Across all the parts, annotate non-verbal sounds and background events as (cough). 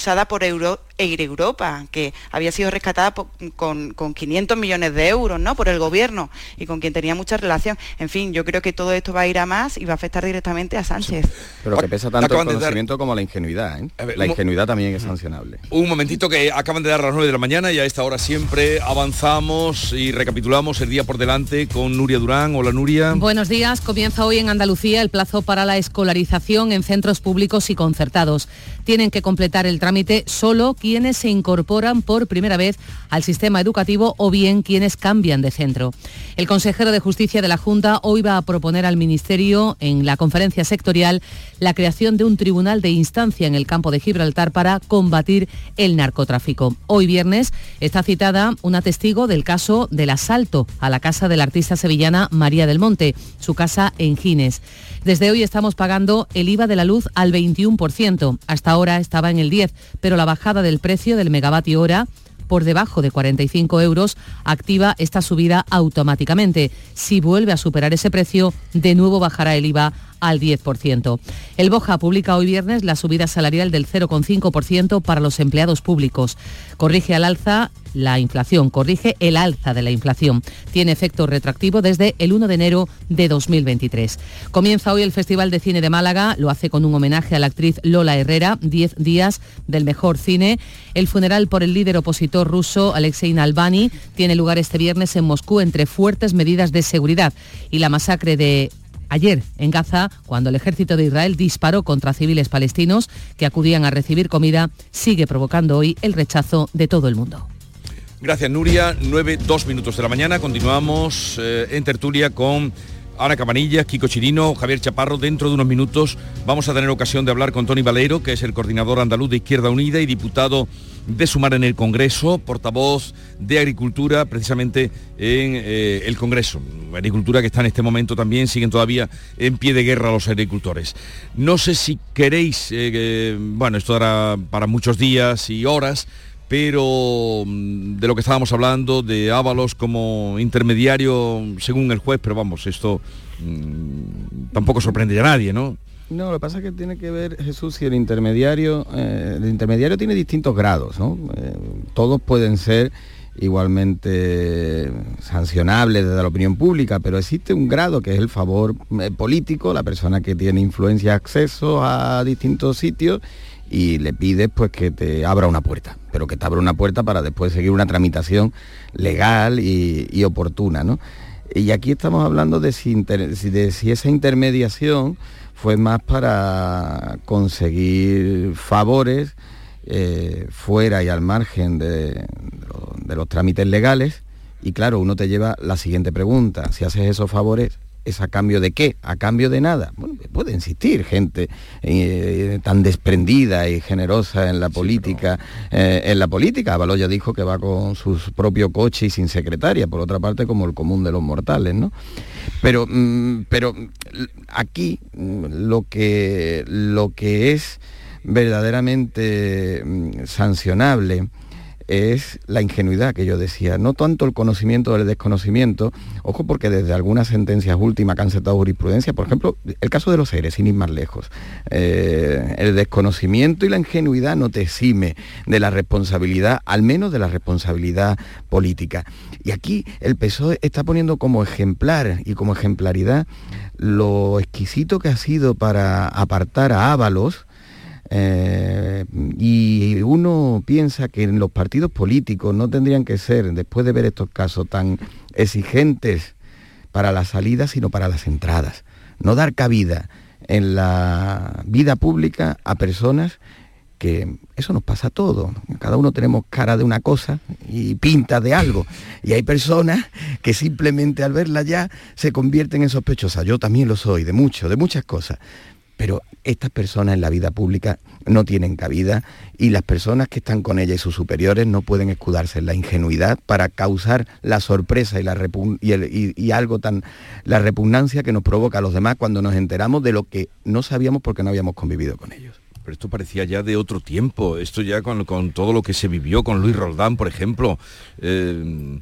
usada por Euro, Air Europa, que había sido rescatada con, 500 millones de euros ¿no? por el gobierno y con quien tenía mucha relación. En fin, yo creo que todo esto va a ir a más y va a afectar directamente a Sánchez. Pero que pesa tanto el conocimiento como la ingenuidad. ¿eh? la ingenuidad también es sancionable. Un momentito que acaban de dar las 9 de la mañana y a esta hora siempre avanzamos y recapitulamos el día por delante con Nuria Durán. Hola Nuria. Buenos días. Comienza hoy en Andalucía el plazo para la escolarización en centros públicos y concertados. Tienen que completar el trámite solo quienes se incorporan por primera vez al sistema educativo o bien quienes cambian de centro. El consejero de Justicia de la Junta hoy va a proponer al Ministerio en la conferencia sectorial la creación de un tribunal de instancia en el campo de Gibraltar para combatir el narcotráfico. Hoy viernes está citada una testigo del caso del asalto a la casa de la artista sevillana María del Monte, su casa en Gines. Desde hoy estamos pagando el IVA de la luz al 21%. Hasta ahora estaba en el 10%, pero la bajada del precio del megavatio hora por debajo de 45 euros activa esta subida automáticamente. Si vuelve a superar ese precio, de nuevo bajará el IVA al 10%. El Boja publica hoy viernes la subida salarial del 0,5% para los empleados públicos. Corrige al alza la inflación, corrige el alza de la inflación. Tiene efecto retroactivo desde el 1 de enero de 2023. Comienza hoy el Festival de Cine de Málaga, lo hace con un homenaje a la actriz Lola Herrera, 10 días del mejor cine. El funeral por el líder opositor ruso Alexei Navalny tiene lugar este viernes en Moscú entre fuertes medidas de seguridad y la masacre de ayer en Gaza, cuando el ejército de Israel disparó contra civiles palestinos que acudían a recibir comida, sigue provocando hoy el rechazo de todo el mundo. Gracias Nuria, 9, 2 minutos de la mañana, continuamos eh, en tertulia con Ana Cabanillas, Kiko Chirino, Javier Chaparro. Dentro de unos minutos vamos a tener ocasión de hablar con Tony Valero, que es el coordinador andaluz de Izquierda Unida y diputado de Sumar en el Congreso, portavoz de Agricultura precisamente en eh, el Congreso. Agricultura que está en este momento también, siguen todavía en pie de guerra los agricultores. No sé si queréis, eh, bueno, esto dará para muchos días y horas, pero mm, de lo que estábamos hablando, de Ábalos como intermediario, según el juez, pero vamos, esto mm, tampoco sorprende a nadie, ¿no? No, lo que pasa es que tiene que ver, Jesús, si el intermediario, eh, el intermediario tiene distintos grados, ¿no? Eh, todos pueden ser igualmente sancionables desde la opinión pública, pero existe un grado que es el favor eh, político, la persona que tiene influencia, acceso a distintos sitios y le pides pues que te abra una puerta, pero que te abra una puerta para después seguir una tramitación legal y, oportuna. ¿no? Y aquí estamos hablando de si, esa intermediación fue más para conseguir favores eh, fuera y al margen de los trámites legales. Y claro, uno te lleva la siguiente pregunta, si haces esos favores, ¿Es a cambio de qué? ¿A cambio de nada? Bueno, puede existir gente eh, tan desprendida y generosa en la política. Eh, en la política, Baloya dijo que va con su propio coche y sin secretaria, por otra parte como el común de los mortales, ¿no? Pero, mm, pero aquí mm, lo que, lo que es verdaderamente mm, sancionable es la ingenuidad que yo decía, no tanto el conocimiento del desconocimiento, ojo porque desde algunas sentencias últimas que han aceptado jurisprudencia, por ejemplo, el caso de los seres, sin ir más lejos, eh, el desconocimiento y la ingenuidad no te exime de la responsabilidad, al menos de la responsabilidad política. Y aquí el PSOE está poniendo como ejemplar y como ejemplaridad lo exquisito que ha sido para apartar a Ábalos, eh, y uno piensa que en los partidos políticos no tendrían que ser, después de ver estos casos, tan exigentes para la salida, sino para las entradas. No dar cabida en la vida pública a personas que eso nos pasa a todos. Cada uno tenemos cara de una cosa y pinta de algo. Y hay personas que simplemente al verla ya se convierten en sospechosas. Yo también lo soy, de mucho, de muchas cosas pero estas personas en la vida pública no tienen cabida y las personas que están con ella y sus superiores no pueden escudarse en la ingenuidad para causar la sorpresa y, la y, algo tan la repugnancia que nos provoca a los demás cuando nos enteramos de lo que no sabíamos porque no habíamos convivido con ellos. Pero esto parecía ya de otro tiempo, esto ya con, con todo lo que se vivió con Luis Roldán, por ejemplo. Eh,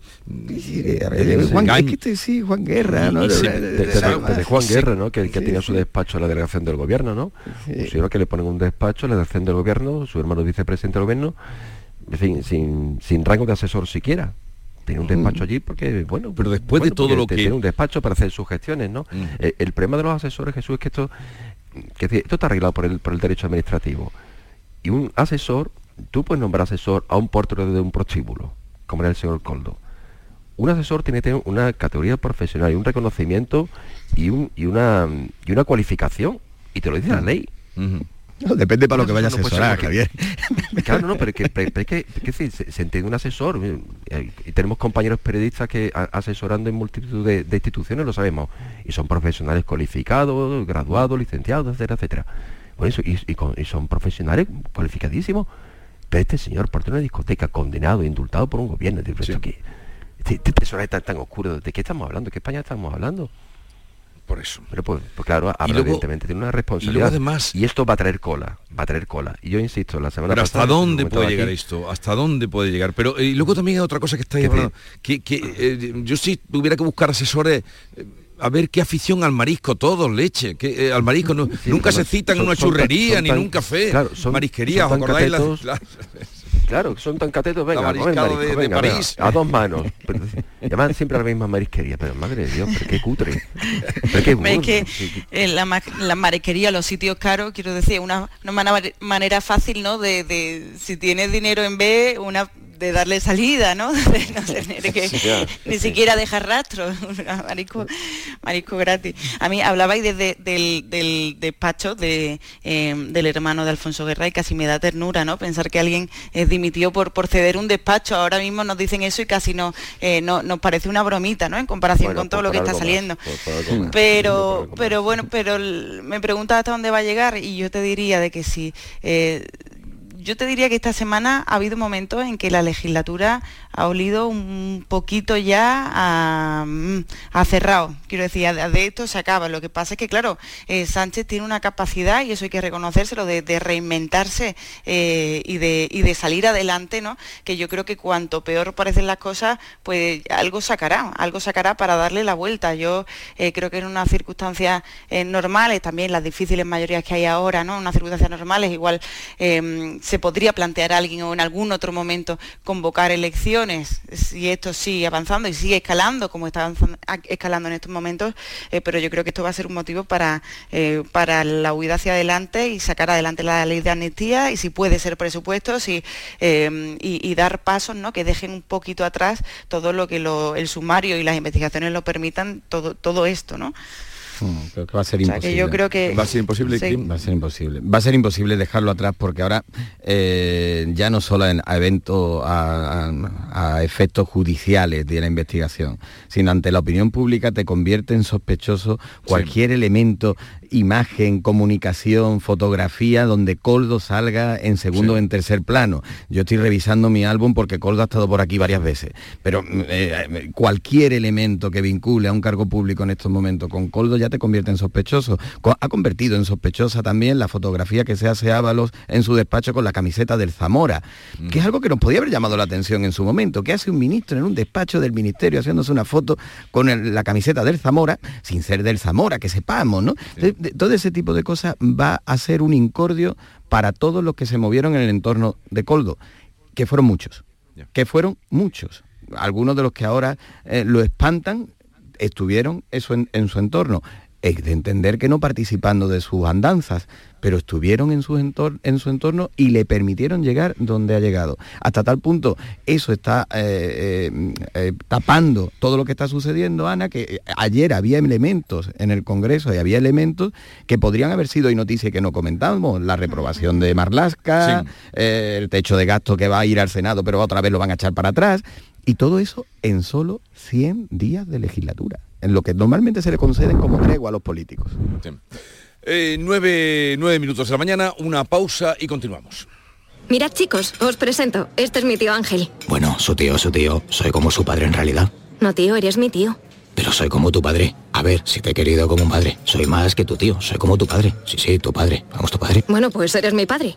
Juan, sí, Juan Guerra, ¿no? De, Juan Guerra, ¿no? Que, que tenía su despacho en la delegación del gobierno, ¿no? Un señor que le ponen un despacho en la delegación del gobierno, su hermano vicepresidente del gobierno, en fin, sin, sin rango de asesor siquiera tiene un despacho allí porque, bueno, pero después de todo lo que... Tiene un despacho para hacer sus gestiones, ¿no? Eh, el problema de los asesores, Jesús, es que esto, que esto está arreglado por el, por el derecho administrativo. Y un asesor, tú puedes nombrar asesor a un portero de un prostíbulo, como era el señor Coldo. Un asesor tiene que tener una categoría profesional y un reconocimiento y, un, y, una, y una cualificación. Y te lo dice la ley depende para lo que vaya a asesorar, Javier. (laughs) Claro, no, pero es que, se, entiende un asesor. Eh, y tenemos compañeros periodistas que asesorando en multitud de, instituciones, lo sabemos. Y son profesionales cualificados, graduados, licenciados, etcétera, etcétera. Por eso, y, son profesionales cualificadísimos. Pero este señor, por una discoteca, condenado, indultado por un gobierno, de que, este, este personaje tan, tan oscuro, ¿de qué estamos hablando? ¿De qué España estamos hablando? Por eso. Pero pues, pues claro, evidentemente tiene una responsabilidad. Y, además, y esto va a traer cola, va a traer cola. Y yo insisto, la semana pero ¿hasta dónde puede llegar esto? ¿Hasta dónde puede llegar? Pero y luego también hay otra cosa que está hablando, que, que eh, yo sí tuviera que buscar asesores eh, a ver qué afición al marisco, todos, leche, que eh, al marisco nunca se citan en una churrería ni en un café, claro, marisquería, ¿os acordáis? Claro, son tan catetos, venga, de, París. a dos manos. Llaman siempre a la misma marisquería, pero madre de Dios, pero qué cutre. Pero qué es que en la, la, marisquería, los sitios caros, quiero decir, una, una manera fácil, ¿no? De, de si tienes dinero en B, una de darle salida, ¿no? (laughs) De no tener que ni siquiera dejar rastro, (laughs) marisco, marisco gratis. A mí hablabais desde del, del, despacho de, eh, del hermano de Alfonso Guerra y casi me da ternura, ¿no? Pensar que alguien eh, dimitió por, por ceder un despacho. Ahora mismo nos dicen eso y casi no, eh, no nos parece una bromita, ¿no? En comparación con todo lo que está saliendo. pero, pero bueno, pero me preguntas hasta dónde va a llegar y yo te diría de que si yo te diría que esta semana ha habido momentos en que la legislatura ha olido un poquito ya a, mm, cerrado. Quiero decir, de esto se acaba. Lo que pasa es que, claro, eh, Sánchez tiene una capacidad, y eso hay que reconocérselo, de, reinventarse eh, y, de, salir adelante, ¿no? Que yo creo que cuanto peor parecen las cosas, pues algo sacará, algo sacará para darle la vuelta. Yo eh, creo que en unas circunstancias normales, también las difíciles mayorías que hay ahora, ¿no? En unas circunstancias normales, igual em, se podría plantear a alguien o en algún otro momento convocar elecciones, si esto sigue avanzando y sigue escalando como está escalando en estos momentos, eh, pero yo creo que esto va a ser un motivo para, eh, para la huida hacia adelante y sacar adelante la ley de amnistía y si puede ser presupuestos y, eh, y, dar pasos ¿no? que dejen un poquito atrás todo lo que el sumario y las investigaciones lo permitan, todo, todo esto, ¿no? Creo que va a ser imposible. yo creo que va a ser imposible. Va a ser imposible. Va a ser imposible dejarlo atrás porque ahora eh, ya no solo a eventos, a, efectos judiciales de la investigación, sino ante la opinión pública te convierte en sospechoso cualquier elemento imagen, comunicación, fotografía, donde Coldo salga en segundo o en tercer plano. Yo estoy revisando mi álbum porque Coldo ha estado por aquí varias veces, pero eh, cualquier elemento que vincule a un cargo público en estos momentos con Coldo ya te convierte en sospechoso. Ha convertido en sospechosa también la fotografía que se hace Ábalos en su despacho con la camiseta del Zamora, que es algo que nos podía haber llamado la atención en su momento, que hace un ministro en un despacho del ministerio haciéndose una foto con la camiseta del Zamora, sin ser del Zamora, que sepamos, ¿no? todo ese tipo de cosas va a ser un incordio para todos los que se movieron en el entorno de Coldo, que fueron muchos, que fueron muchos. Algunos de los que ahora eh, lo espantan estuvieron eso en su entorno es de entender que no participando de sus andanzas, pero estuvieron en su, entorno, en su entorno y le permitieron llegar donde ha llegado. Hasta tal punto, eso está eh, eh, eh, tapando todo lo que está sucediendo, Ana, que ayer había elementos en el Congreso y había elementos que podrían haber sido, y noticia que no comentamos, la reprobación de Marlasca, el techo de gasto que va a ir al Senado, pero otra vez lo van a echar para atrás, y todo eso en solo 100 días de legislatura en lo que normalmente se le conceden como tregua a los políticos. Eh, nueve, minutos de la mañana, una pausa y continuamos. Mirad chicos, os presento. Este es mi tío Ángel. Bueno, su tío, su tío. Soy como su padre en realidad. No tío, eres mi tío. pero soy como tu padre. A ver, si te he querido como un padre. Soy más que tu tío, soy como tu padre. Sí, sí, tu padre. Vamos, tu padre. Bueno, pues eres mi padre.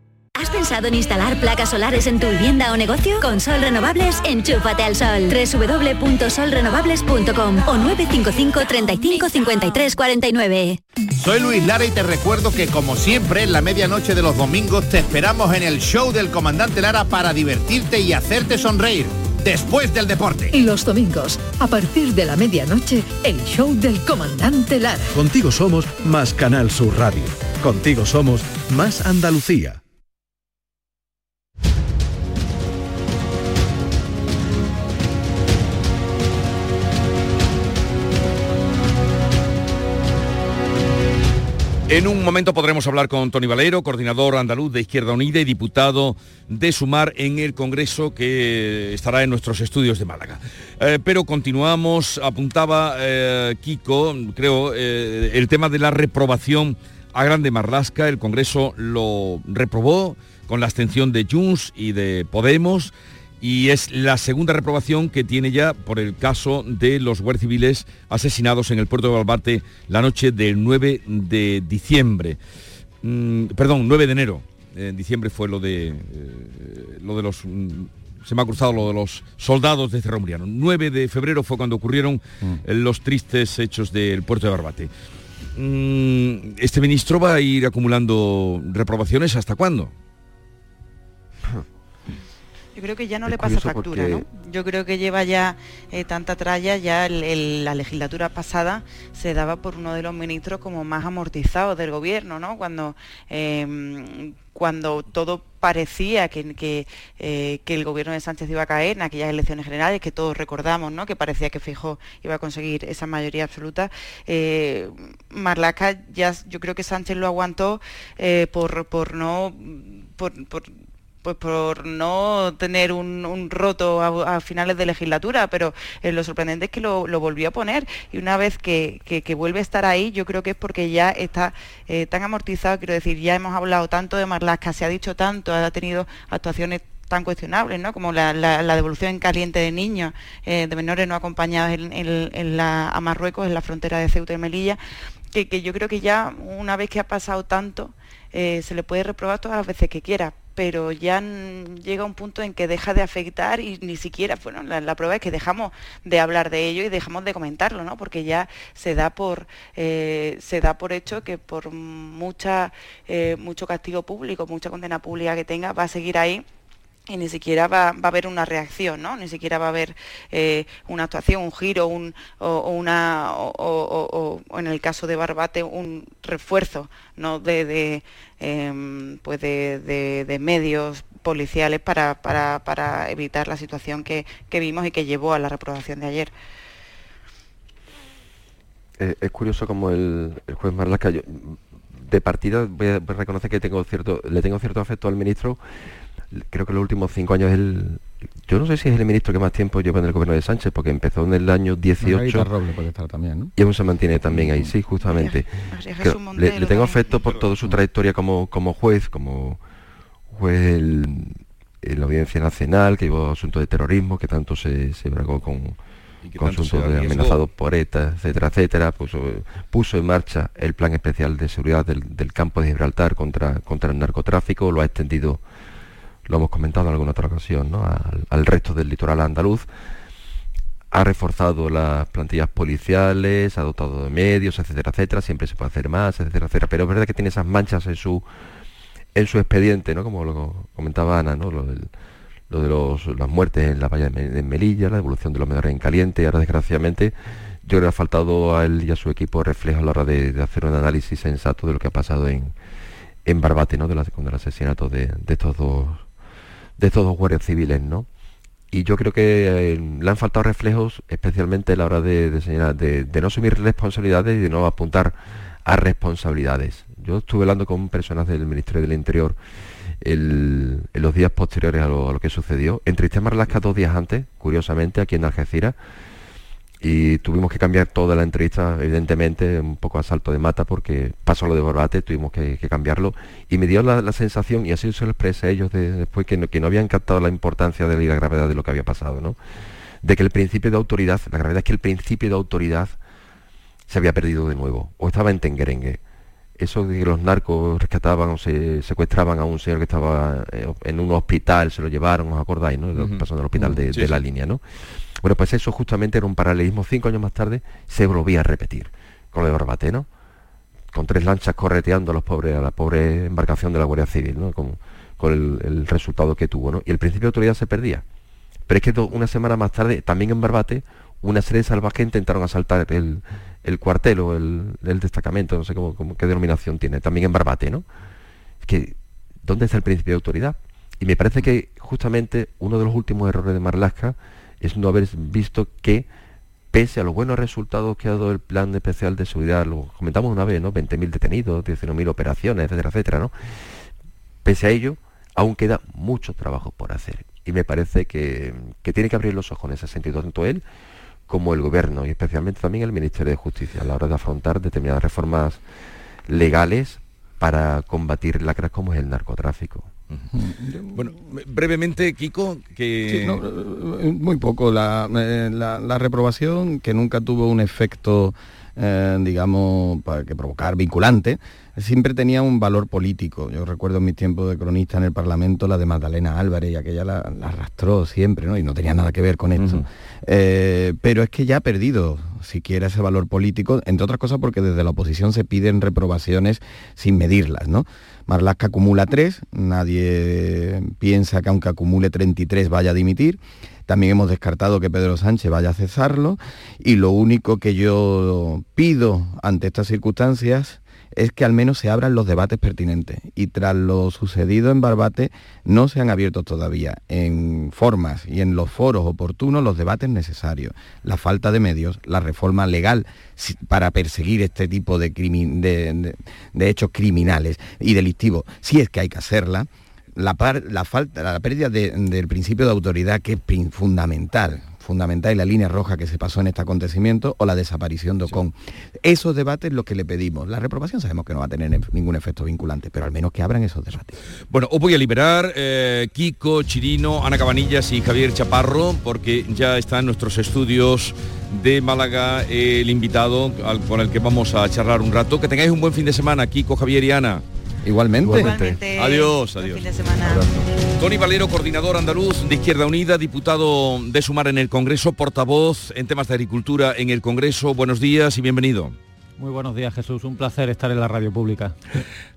¿Has pensado en instalar placas solares en tu vivienda o negocio? Con Sol Renovables, enchúfate al sol. www.solrenovables.com o 955 35 53 49. Soy Luis Lara y te recuerdo que como siempre en la medianoche de los domingos te esperamos en el show del comandante Lara para divertirte y hacerte sonreír. Después del deporte. Y los domingos, a partir de la medianoche, el show del comandante Lara. Contigo somos más Canal Sur Radio. Contigo somos más Andalucía. En un momento podremos hablar con Tony Valero, coordinador andaluz de Izquierda Unida y diputado de Sumar en el Congreso que estará en nuestros estudios de Málaga. Eh, pero continuamos, apuntaba eh, Kiko, creo, eh, el tema de la reprobación a Grande Marlasca. El Congreso lo reprobó con la abstención de Junts y de Podemos y es la segunda reprobación que tiene ya por el caso de los guardias civiles asesinados en el puerto de Balbate la noche del 9 de diciembre. Mm, perdón, 9 de enero. En diciembre fue lo de, eh, lo de los... Mm, se me ha cruzado lo de los soldados de Cerro Muriano. 9 de febrero fue cuando ocurrieron eh, los tristes hechos del puerto de Barbate. Mm, ¿Este ministro va a ir acumulando reprobaciones hasta cuándo? Yo creo que ya no le pasa factura, ¿no? Yo creo que lleva ya eh, tanta tralla, ya la legislatura pasada se daba por uno de los ministros como más amortizados del gobierno, ¿no? Cuando, em, cuando todo parecía que, eh, que, el gobierno de Sánchez iba a caer en aquellas elecciones generales que todos recordamos, ¿no? que parecía que Fijo iba a conseguir esa mayoría absoluta. Eh, Marlaca ya yo creo que Sánchez lo aguantó eh, por, por no por, pues por no tener un, roto a, finales de legislatura, pero eh, lo sorprendente es que lo, volvió a poner. Y una vez que, vuelve a estar ahí, yo creo que es porque ya está eh, tan amortizado, quiero decir, ya hemos hablado tanto de Marlaska, se ha dicho tanto, ha tenido actuaciones tan cuestionables, ¿no? como la, devolución en caliente de niños, eh, de menores no acompañados a Marruecos, en la frontera de Ceuta y Melilla, que yo creo que ya una vez que ha pasado tanto, se le puede reprobar todas las veces que quiera, pero ya llega un punto en que deja de afectar y ni siquiera, bueno, la, prueba es que dejamos de hablar de ello y dejamos de comentarlo, ¿no? Porque ya se da por, eh, se da por hecho que por mucha, eh, mucho castigo público, mucha condena pública que tenga, va a seguir ahí y ni siquiera va, a haber una reacción, ¿no? Ni siquiera va a haber eh, una actuación, un giro, un, o, una, o, en el caso de Barbate, un refuerzo, ¿no? De, em, pues de, medios policiales para, evitar la situación que, vimos y que llevó a la reprobación de ayer. Eh, es curioso como el, juez Marlaska, de partida voy a reconocer que tengo cierto, le tengo cierto afecto al ministro creo que los últimos cinco años el, yo no sé si es el ministro que más tiempo lleva en el gobierno de Sánchez, porque empezó en el año 18 Roble puede estar también, ¿no? y aún se mantiene también ahí, sí, justamente. Le, le tengo afecto por toda su trayectoria como, como juez, como juez el- en la Audiencia Nacional, que llevó asuntos de terrorismo, que tanto se, se bragó con, asuntos de amenazados por ETA, etcétera, etcétera, puso, puso en marcha el plan especial de seguridad del, del campo de Gibraltar contra, contra el narcotráfico, lo ha extendido, lo hemos comentado en alguna otra ocasión, ¿no? al, resto del litoral andaluz, ha reforzado las plantillas policiales, ha dotado de medios, etcétera, etcétera, siempre se puede hacer más, etcétera, etcétera, pero es verdad que tiene esas manchas en su en su expediente, ¿no? Como lo comentaba Ana, ¿no? Lo, del- lo de los, las muertes en la valla de, Me- de Melilla, la devolución de los menores en caliente, ahora desgraciadamente yo creo que ha faltado a él y a su equipo reflejo a la hora de, de hacer un análisis sensato de lo que ha pasado en, en Barbate, ¿no? De la, con el asesinato de, de estos dos de estos dos guardias civiles, ¿no? Y yo creo que eh, le han faltado reflejos, especialmente a la hora de, señalar, de, no asumir responsabilidades y de no apuntar a responsabilidades. Yo estuve hablando con personas del Ministerio del Interior en los días posteriores a lo, a lo que sucedió. Entrevisté a Marlaska dos días antes, curiosamente, aquí en Algeciras, y tuvimos que cambiar toda la entrevista, evidentemente, un poco a salto de mata, porque pasó lo de Barbate, tuvimos que, que cambiarlo, y me dio la, la sensación, y así se lo expresé a ellos de- después, que no, que no habían captado la importancia de la gravedad de lo que había pasado, ¿no? De que el principio de autoridad, la gravedad es que el principio de autoridad se había perdido de nuevo, o estaba en tenguerengue. Eso de que los narcos rescataban o se secuestraban a un señor que estaba eh, en un hospital, se lo llevaron, ¿os acordáis, no? Lo que pasó en el hospital de, la línea, ¿no? Bueno, pues eso justamente era un paralelismo. Cinco años más tarde se volvía a repetir con lo de Barbate, ¿no? Con tres lanchas correteando a los pobres, a la pobre embarcación de la Guardia Civil, ¿no? Con, con el, resultado que tuvo, ¿no? Y el principio de autoridad se perdía. Pero es que una semana más tarde, también en Barbate, una serie de salvajes intentaron asaltar el, el cuartel o el, destacamento, no sé cómo- qué denominación tiene, también en Barbate, ¿no? Es que, ¿dónde está el principio de autoridad? Y me parece que justamente uno de los últimos errores de Marlaska es no haber visto que, pese a los buenos resultados que ha dado el plan especial de seguridad, lo comentamos una vez, ¿no? 20.000 detenidos, 19.000 operaciones, etcétera, etcétera, ¿no? Pese a ello, aún queda mucho trabajo por hacer. Y me parece que, que tiene que abrir los ojos en ese sentido, tanto él como el gobierno, y especialmente también el Ministerio de Justicia, a la hora de afrontar determinadas reformas legales para combatir lacras como es el narcotráfico. Bueno, brevemente, Kiko, que... Sí, no, eh, muy poco. La, eh, la- la reprobación, que nunca tuvo un efecto, eh, digamos, para que provocar vinculante, siempre tenía un valor político. Yo recuerdo en mis tiempos de cronista en el Parlamento la de Magdalena Álvarez y aquella la, la arrastró siempre, ¿no? Y no tenía nada que ver con esto. Eh, pero es que ya ha perdido siquiera ese valor político, entre otras cosas porque desde la oposición se piden reprobaciones sin medirlas, ¿no? Marlaska acumula tres, nadie piensa que aunque acumule 33 vaya a dimitir. También hemos descartado que Pedro Sánchez vaya a cesarlo y lo único que yo pido ante estas circunstancias es que al menos se abran los debates pertinentes. Y tras lo sucedido en Barbate, no se han abierto todavía en formas y en los foros oportunos los debates necesarios. La falta de medios, la reforma legal para perseguir este tipo de, de- hechos criminales y delictivos, si es que hay que hacerla. La, la falta, la pérdida de- del principio de autoridad que es fundamental, fundamental y la línea roja que se pasó en este acontecimiento o la desaparición de Ocon. Esos debates es lo que le pedimos. La reprobación sabemos que no va a tener ningún efecto vinculante, pero al menos que abran esos debates. Bueno, os voy a liberar eh, Kiko, Chirino, Ana Cabanillas y Javier Chaparro, porque ya está en nuestros estudios de Málaga el invitado al- con el que vamos a charlar un rato. Que tengáis un buen fin de semana, Kiko, Javier y Ana. Igualmente. Igualmente. Adiós, Buen adiós. fin de semana. Tony Valero, coordinador andaluz de Izquierda Unida, diputado de Sumar en el Congreso, portavoz en temas de agricultura en el Congreso. Buenos días y bienvenido. Muy buenos días Jesús, un placer estar en la radio pública.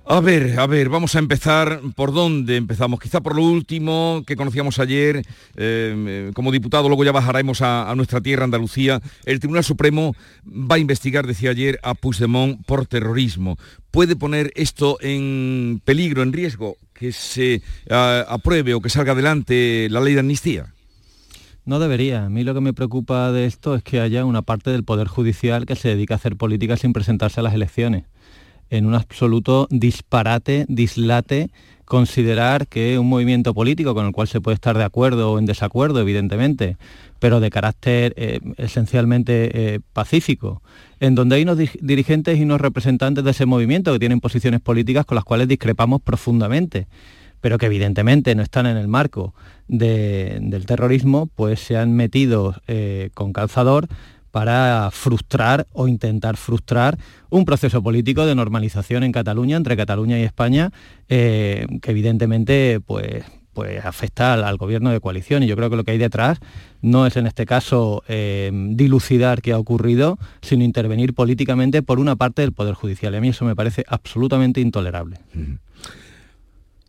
A ver, a ver, vamos a empezar. ¿Por dónde empezamos? Quizá por lo último que conocíamos ayer. eh, como diputado, luego ya bajaremos a, a nuestra tierra, Andalucía. El Tribunal Supremo va a investigar, decía ayer, a Puigdemont por terrorismo. ¿Puede poner esto en peligro, en riesgo, que se ah, apruebe o que salga adelante la ley de amnistía? No debería. A mí lo que me preocupa de esto es que haya una parte del Poder Judicial que se dedica a hacer política sin presentarse a las elecciones. en un absoluto disparate, dislate considerar que un movimiento político con el cual se puede estar de acuerdo o en desacuerdo, evidentemente, pero de carácter eh, esencialmente eh, pacífico, en donde hay unos dirigentes y unos representantes de ese movimiento que tienen posiciones políticas con las cuales discrepamos profundamente, pero que evidentemente no están en el marco del terrorismo, pues se han metido eh, con calzador para frustrar o intentar frustrar un proceso político de normalización en Cataluña, entre Cataluña y España, eh, que evidentemente pues, pues afecta al, gobierno de coalición. Y yo creo que lo que hay detrás no es en este caso eh, dilucidar qué ha ocurrido, sino intervenir políticamente por una parte del Poder Judicial. Y a mí eso me parece absolutamente intolerable.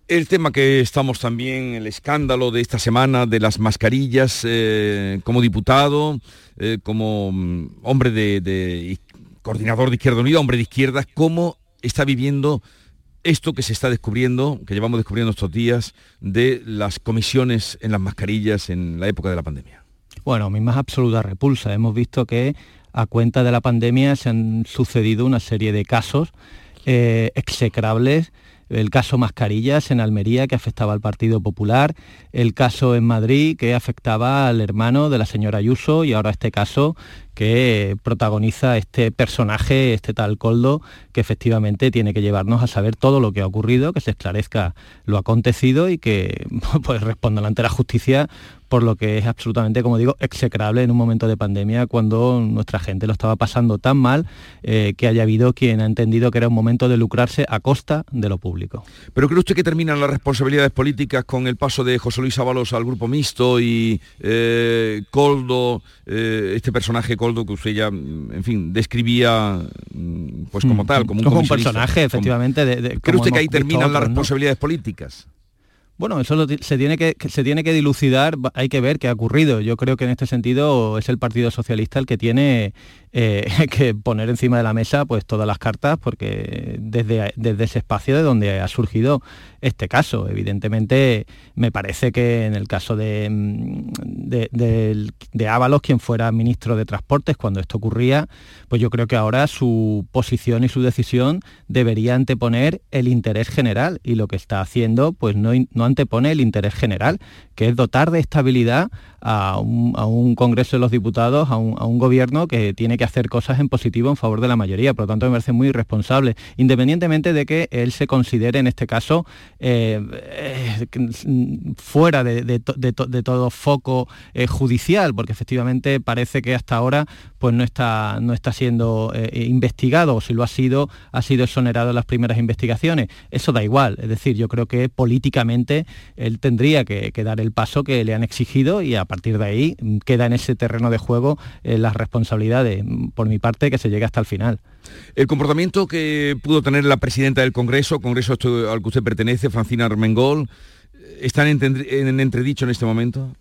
El tema que estamos también, el escándalo de esta semana de las mascarillas, eh, como diputado, eh, como mm, hombre de, coordinador de Izquierda Unida, hombre de izquierda, ¿cómo está viviendo esto que se está descubriendo, que llevamos descubriendo estos días, de las comisiones en las mascarillas en la época de la pandemia? Bueno, mi más absoluta repulsa. Hemos visto que a cuenta de la pandemia se han sucedido una serie de casos eh, execrables el caso Mascarillas en Almería que afectaba al Partido Popular, el caso en Madrid que afectaba al hermano de la señora Ayuso. Y ahora este caso que protagoniza este personaje, este tal Coldo, que efectivamente tiene que llevarnos a saber todo lo que ha ocurrido, que se esclarezca lo acontecido y que (laughs) pues, responda ante la justicia por lo que es absolutamente, como digo, execrable en un momento de pandemia cuando nuestra gente lo estaba pasando tan mal eh, que haya habido quien ha entendido que era un momento de lucrarse a costa de lo público. ¿Pero cree usted que terminan las responsabilidades políticas con el paso de José Luis Ábalos al Grupo Mixto y eh, Coldo, eh, este personaje Coldo que usted ya, en fin, describía mm, pues como mm, tal, como un, personaje, efectivamente. De, ¿Cree usted que ahí terminan las responsabilidades políticas? Bueno, eso se, tiene que, se tiene que dilucidar, hay que ver qué ha ocurrido. Yo creo que en este sentido es el Partido Socialista el que tiene eh, (laughs) que poner encima de la mesa pues, todas las cartas, porque desde, desde ese espacio de donde ha surgido este caso. Evidentemente, me parece que en el caso de, mm, de, de, Ábalos, quien fuera ministro de Transportes cuando esto ocurría, pues yo creo que ahora su posición y su decisión debería anteponer el interés general y lo que está haciendo pues no, no antepone el interés general, que es dotar de estabilidad a un, Congreso de los Diputados, a un, gobierno que tiene que hacer cosas en positivo en favor de la mayoría. Por lo tanto, me parece muy irresponsable, independientemente de que él se considere en este caso eh, eh, fuera de, todo foco eh, judicial, porque efectivamente parece que hasta ahora pues no está, no está siendo investigado, o si lo ha sido, ha sido exonerado en las primeras investigaciones. Eso da igual, es decir, yo creo que políticamente él tendría que, dar el paso que le han exigido y a partir de ahí mm, queda en ese terreno de juego eh, las responsabilidades, mm, por mi parte, que se llegue hasta el final. El comportamiento que pudo tener la presidenta del Congreso, Congreso al que usted pertenece, Francina Armengol, ¿está en entredicho en este momento?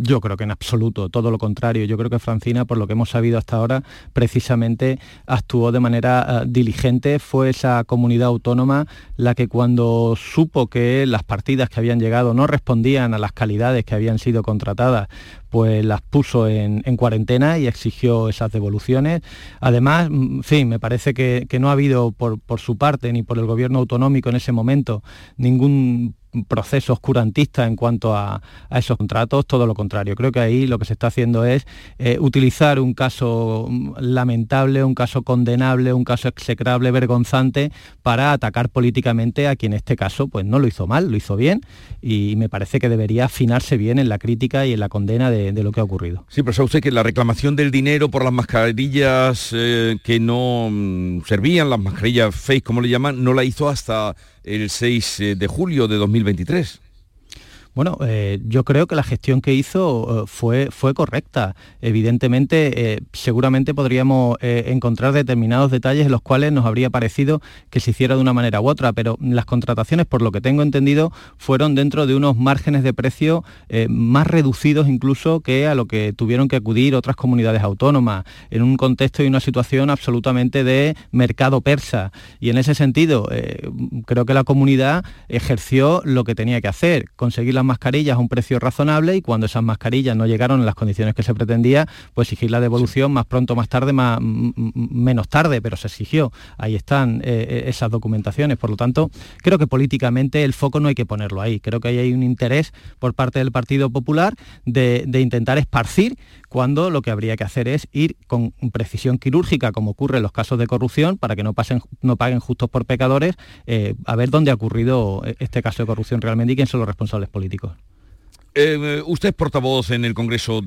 Yo creo que en absoluto, todo lo contrario. Yo creo que Francina, por lo que hemos sabido hasta ahora, precisamente actuó de manera eh, diligente. Fue esa comunidad autónoma la que cuando supo que las partidas que habían llegado no respondían a las calidades que habían sido contratadas, pues las puso en, cuarentena y exigió esas devoluciones. Además, mm, en fin, me parece que, no ha habido por, por su parte ni por el gobierno autonómico en ese momento ningún proceso oscurantista en cuanto a, esos contratos, todo lo contrario. Creo que ahí lo que se está haciendo es eh, utilizar un caso mm, lamentable, un caso condenable, un caso execrable, vergonzante, para atacar políticamente a quien en este caso pues no lo hizo mal, lo hizo bien y me parece que debería afinarse bien en la crítica y en la condena de, lo que ha ocurrido. Sí, pero sabe usted que la reclamación del dinero por las mascarillas eh, que no mm, servían, las mascarillas fake, como le llaman, no la hizo hasta el 6 eh, de julio de 2023. Bueno, eh, yo creo que la gestión que hizo eh, fue, fue correcta. Evidentemente, eh, seguramente podríamos encontrar determinados detalles en los cuales nos habría parecido que se hiciera de una manera u otra, pero las contrataciones, por lo que tengo entendido, fueron dentro de unos márgenes de precio más reducidos incluso que a lo que tuvieron que acudir otras comunidades autónomas, en un contexto y una situación absolutamente de mercado persa. Y en ese sentido, creo que la comunidad ejerció lo que tenía que hacer, conseguir las mascarillas a un precio razonable y cuando esas mascarillas no llegaron en las condiciones que se pretendía, pues exigir la devolución más pronto, más tarde, más, menos tarde, pero se exigió. Ahí están eh, eh, esas documentaciones. Por lo tanto, creo que políticamente el foco no hay que ponerlo ahí. Creo que ahí hay un interés por parte del Partido Popular de, intentar esparcir cuando lo que habría que hacer es ir con precisión quirúrgica, como ocurre en los casos de corrupción, para que no, pasen, no paguen justos por pecadores, eh, a ver dónde ha ocurrido este caso de corrupción realmente y quién son los responsables políticos. Eh, usted es portavoz en el Congreso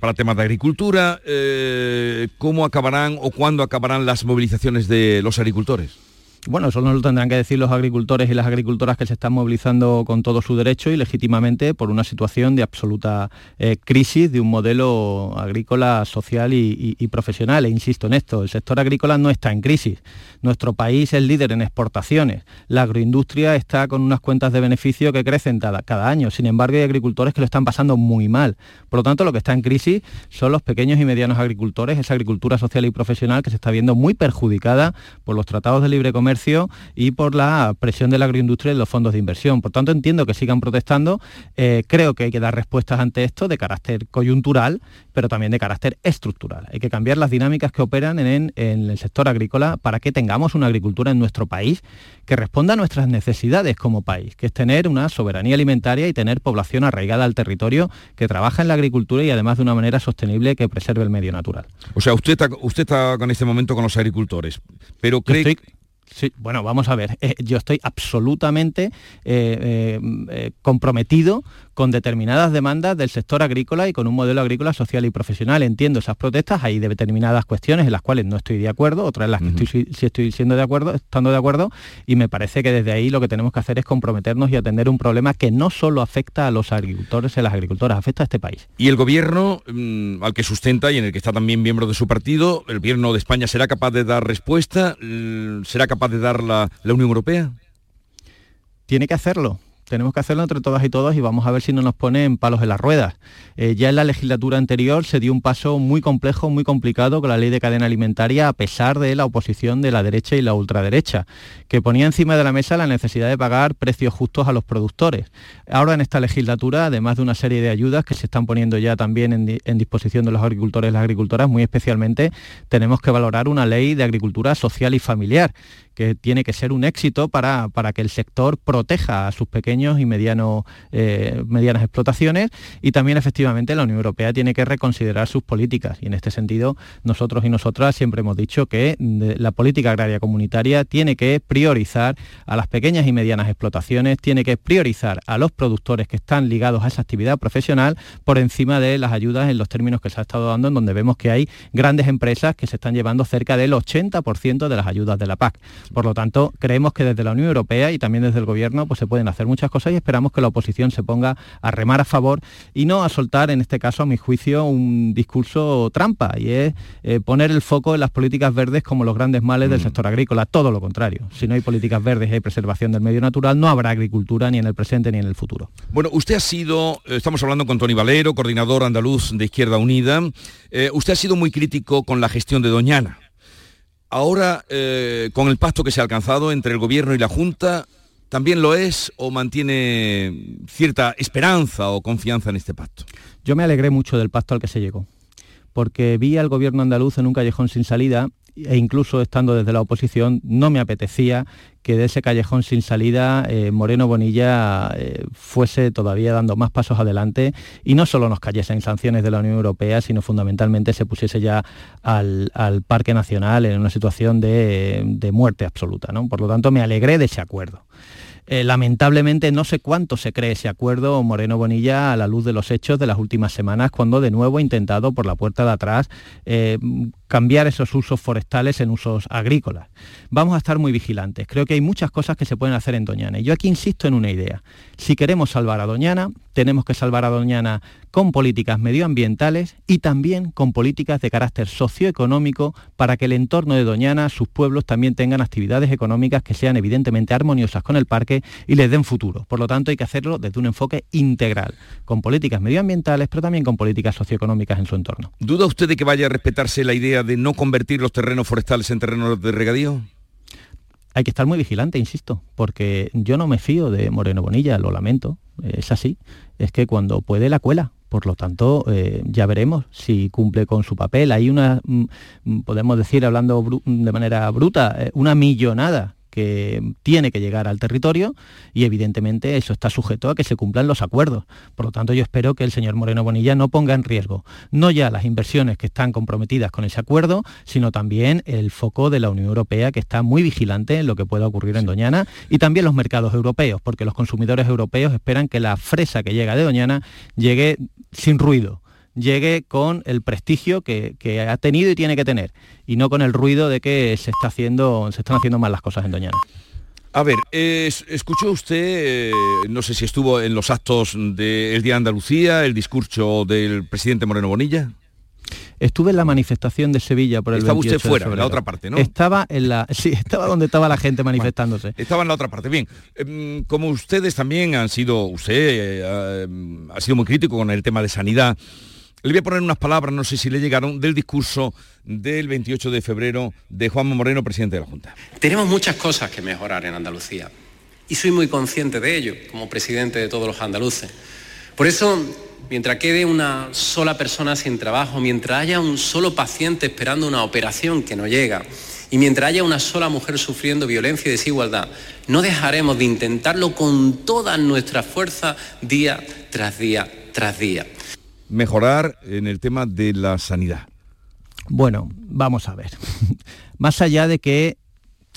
para temas de agricultura. Eh, ¿Cómo acabarán o cuándo acabarán las movilizaciones de los agricultores? Bueno, eso nos lo tendrán que decir los agricultores y las agricultoras que se están movilizando con todo su derecho y legítimamente por una situación de absoluta eh, crisis de un modelo agrícola, social y, profesional. E insisto en esto, el sector agrícola no está en crisis. Nuestro país es líder en exportaciones. La agroindustria está con unas cuentas de beneficio que crecen cada, cada año. Sin embargo, hay agricultores que lo están pasando muy mal. Por lo tanto, lo que está en crisis son los pequeños y medianos agricultores, esa agricultura social y profesional que se está viendo muy perjudicada por los tratados de libre comercio y por la presión de la agroindustria y los fondos de inversión. Por tanto, entiendo que sigan protestando. Eh, creo que hay que dar respuestas ante esto de carácter coyuntural, pero también de carácter estructural. Hay que cambiar las dinámicas que operan en, en el sector agrícola para que tengamos una agricultura en nuestro país que responda a nuestras necesidades como país, que es tener una soberanía alimentaria y tener población arraigada al territorio que trabaja en la agricultura y además de una manera sostenible que preserve el medio natural. O sea, usted está, usted está con este momento con los agricultores, pero cree... Bueno, vamos a ver. (laughs) Eh, yo estoy absolutamente eh, eh, comprometido con determinadas demandas del sector agrícola y con un modelo agrícola social y profesional. Entiendo esas protestas, hay determinadas cuestiones en las cuales no estoy de acuerdo, otras en las que estoy, sí estoy siendo de acuerdo, estando de acuerdo, y me parece que desde ahí lo que tenemos que hacer es comprometernos y atender un problema que no solo afecta a los agricultores y a las agricultoras, afecta a este país. Y el gobierno mm, al que sustenta y en el que está también miembro de su partido, el gobierno de España será capaz de dar respuesta, será capaz de dar la, la Unión Europea. Tiene que hacerlo, tenemos que hacerlo entre todas y todos y vamos a ver si no nos ponen palos en las ruedas. Eh, ya en la legislatura anterior se dio un paso muy complejo, muy complicado con la ley de cadena alimentaria, a pesar de la oposición de la derecha y la ultraderecha, que ponía encima de la mesa la necesidad de pagar precios justos a los productores. Ahora en esta legislatura, además de una serie de ayudas que se están poniendo ya también en, en disposición de los agricultores y las agricultoras, muy especialmente tenemos que valorar una ley de agricultura social y familiar que tiene que ser un éxito para, para que el sector proteja a sus pequeños y medianos, eh, medianas explotaciones y también efectivamente la Unión Europea tiene que reconsiderar sus políticas y en este sentido nosotros y nosotras siempre hemos dicho que la política agraria comunitaria tiene que priorizar a las pequeñas y medianas explotaciones, tiene que priorizar a los productores que están ligados a esa actividad profesional por encima de las ayudas en los términos que se ha estado dando, en donde vemos que hay grandes empresas que se están llevando cerca del 80% de las ayudas de la PAC. Por lo tanto, creemos que desde la Unión Europea y también desde el Gobierno pues, se pueden hacer muchas cosas y esperamos que la oposición se ponga a remar a favor y no a soltar, en este caso, a mi juicio, un discurso trampa y es eh, poner el foco en las políticas verdes como los grandes males del mm. sector agrícola. Todo lo contrario. Si no hay políticas verdes y hay preservación del medio natural, no habrá agricultura ni en el presente ni en el futuro. Bueno, usted ha sido, estamos hablando con Tony Valero, coordinador andaluz de Izquierda Unida, eh, usted ha sido muy crítico con la gestión de Doñana. Ahora, eh, con el pacto que se ha alcanzado entre el Gobierno y la Junta, ¿también lo es o mantiene cierta esperanza o confianza en este pacto? Yo me alegré mucho del pacto al que se llegó, porque vi al Gobierno andaluz en un callejón sin salida e incluso estando desde la oposición, no me apetecía que de ese callejón sin salida eh, Moreno Bonilla eh, fuese todavía dando más pasos adelante y no solo nos cayesen sanciones de la Unión Europea, sino fundamentalmente se pusiese ya al, Parque Nacional en una situación de, muerte absoluta. ¿no? Por lo tanto, me alegré de ese acuerdo. Eh, lamentablemente no sé cuánto se cree ese acuerdo Moreno Bonilla a la luz de los hechos de las últimas semanas, cuando de nuevo ha intentado por la puerta de atrás cambiar esos usos forestales en usos agrícolas. Vamos a estar muy vigilantes. Creo que hay muchas cosas que se pueden hacer en Doñana. Y yo aquí insisto en una idea. Si queremos salvar a Doñana, tenemos que salvar a Doñana con políticas medioambientales y también con políticas de carácter socioeconómico para que el entorno de Doñana, sus pueblos, también tengan actividades económicas que sean evidentemente armoniosas con el parque y les den futuro. Por lo tanto, hay que hacerlo desde un enfoque integral, con políticas medioambientales, pero también con políticas socioeconómicas en su entorno. ¿Duda usted de que vaya a respetarse la idea de no convertir los terrenos forestales en terrenos de regadío? Hay que estar muy vigilante, insisto, porque yo no me fío de Moreno Bonilla, lo lamento, es así, es que cuando puede la cuela. Por lo tanto, eh, ya veremos si cumple con su papel. Hay una, mm, mm, podemos decir, hablando de manera bruta, eh, una millonada que tiene que llegar al territorio y evidentemente eso está sujeto a que se cumplan los acuerdos. Por lo tanto, yo espero que el señor Moreno Bonilla no ponga en riesgo no ya las inversiones que están comprometidas con ese acuerdo, sino también el foco de la Unión Europea que está muy vigilante en lo que pueda ocurrir en Doñana y también los mercados europeos, porque los consumidores europeos esperan que la fresa que llega de Doñana llegue sin ruido llegue con el prestigio que, ha tenido y tiene que tener, y no con el ruido de que se, está haciendo, se están haciendo mal las cosas en Doñana. A ver, escuchó usted, eh, no sé si estuvo en los actos del Día de Andalucía, el discurso del presidente Moreno Bonilla. Estuve en la manifestación de Sevilla por el Estaba usted fuera, en la otra parte, ¿no? Estaba en la, (laughs) sí, estaba donde estaba la gente manifestándose. estaba en la otra parte. Bien, em, como ustedes también han sido, usted eh, ha sido muy crítico con el tema de sanidad. Le voy a poner unas palabras, no sé si le llegaron, del discurso del 28 de febrero de Juan Moreno, presidente de la Junta. Tenemos muchas cosas que mejorar en Andalucía y soy muy consciente de ello como presidente de todos los andaluces. Por eso, mientras quede una sola persona sin trabajo, mientras haya un solo paciente esperando una operación que no llega, y mientras haya una sola mujer sufriendo violencia y desigualdad, no dejaremos de intentarlo con todas nuestras fuerzas día tras día tras día mejorar en el tema de la sanidad? Bueno, vamos a ver. (laughs) Más allá de que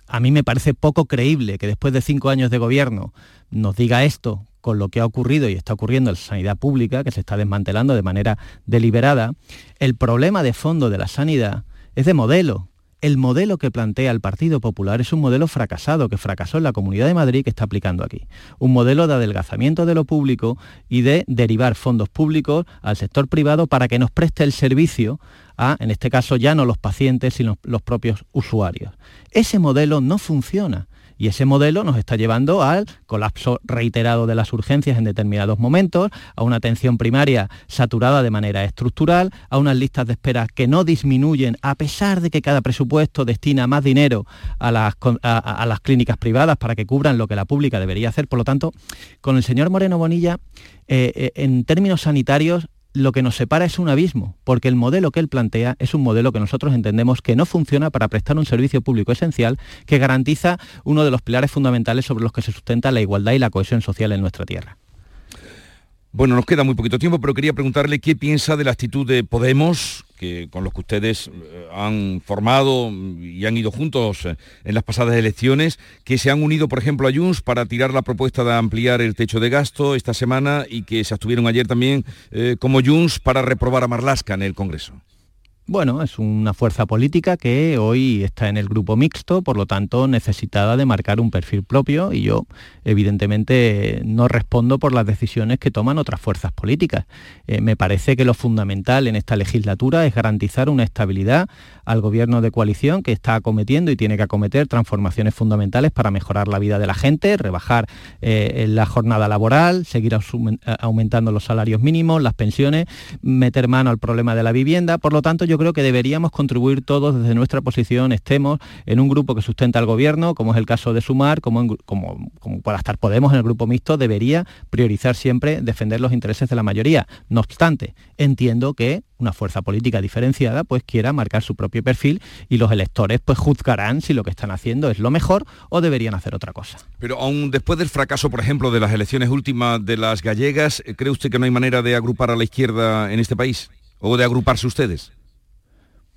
a mí me parece poco creíble que después de cinco años de gobierno nos diga esto con lo que ha ocurrido y está ocurriendo en la sanidad pública, que se está desmantelando de manera deliberada, el problema de fondo de la sanidad es de modelo el modelo que plantea el Partido Popular es un modelo fracasado, que fracasó en la Comunidad de Madrid que está aplicando aquí. Un modelo de adelgazamiento de lo público y de derivar fondos públicos al sector privado para que nos preste el servicio a, en este caso, ya no los pacientes, sino los propios usuarios. Ese modelo no funciona. Y ese modelo nos está llevando al colapso reiterado de las urgencias en determinados momentos, a una atención primaria saturada de manera estructural, a unas listas de espera que no disminuyen a pesar de que cada presupuesto destina más dinero a las, clínicas privadas para que cubran lo que la pública debería hacer. Por lo tanto, con el señor Moreno Bonilla, eh, eh, en términos sanitarios, lo que nos separa es un abismo, porque el modelo que él plantea es un modelo que nosotros entendemos que no funciona para prestar un servicio público esencial que garantiza uno de los pilares fundamentales sobre los que se sustenta la igualdad y la cohesión social en nuestra tierra. Bueno, nos queda muy poquito tiempo, pero quería preguntarle qué piensa de la actitud de Podemos, que, con los que ustedes eh, han formado y han ido juntos eh, en las pasadas elecciones, que se han unido, por ejemplo, a Junts para tirar la propuesta de ampliar el techo de gasto esta semana y que se abstuvieron ayer también eh, como Junts para reprobar a Marlasca en el Congreso. Bueno, es una fuerza política que hoy está en el grupo mixto, por lo tanto necesitada de marcar un perfil propio y yo evidentemente no respondo por las decisiones que toman otras fuerzas políticas. Eh, me parece que lo fundamental en esta legislatura es garantizar una estabilidad al gobierno de coalición que está acometiendo y tiene que acometer transformaciones fundamentales para mejorar la vida de la gente, rebajar eh, la jornada laboral, seguir aumentando los salarios mínimos, las pensiones, meter mano al problema de la vivienda. Por lo tanto, yo creo que deberíamos contribuir todos desde nuestra posición, estemos en un grupo que sustenta al gobierno, como es el caso de Sumar, como, como, como pueda estar Podemos en el grupo mixto, debería priorizar siempre defender los intereses de la mayoría. No obstante, entiendo que una fuerza política diferenciada pues quiera marcar su propio perfil y los electores pues juzgarán si lo que están haciendo es lo mejor o deberían hacer otra cosa. Pero aún después del fracaso, por ejemplo, de las elecciones últimas de las gallegas, ¿cree usted que no hay manera de agrupar a la izquierda en este país? ¿O de agruparse ustedes?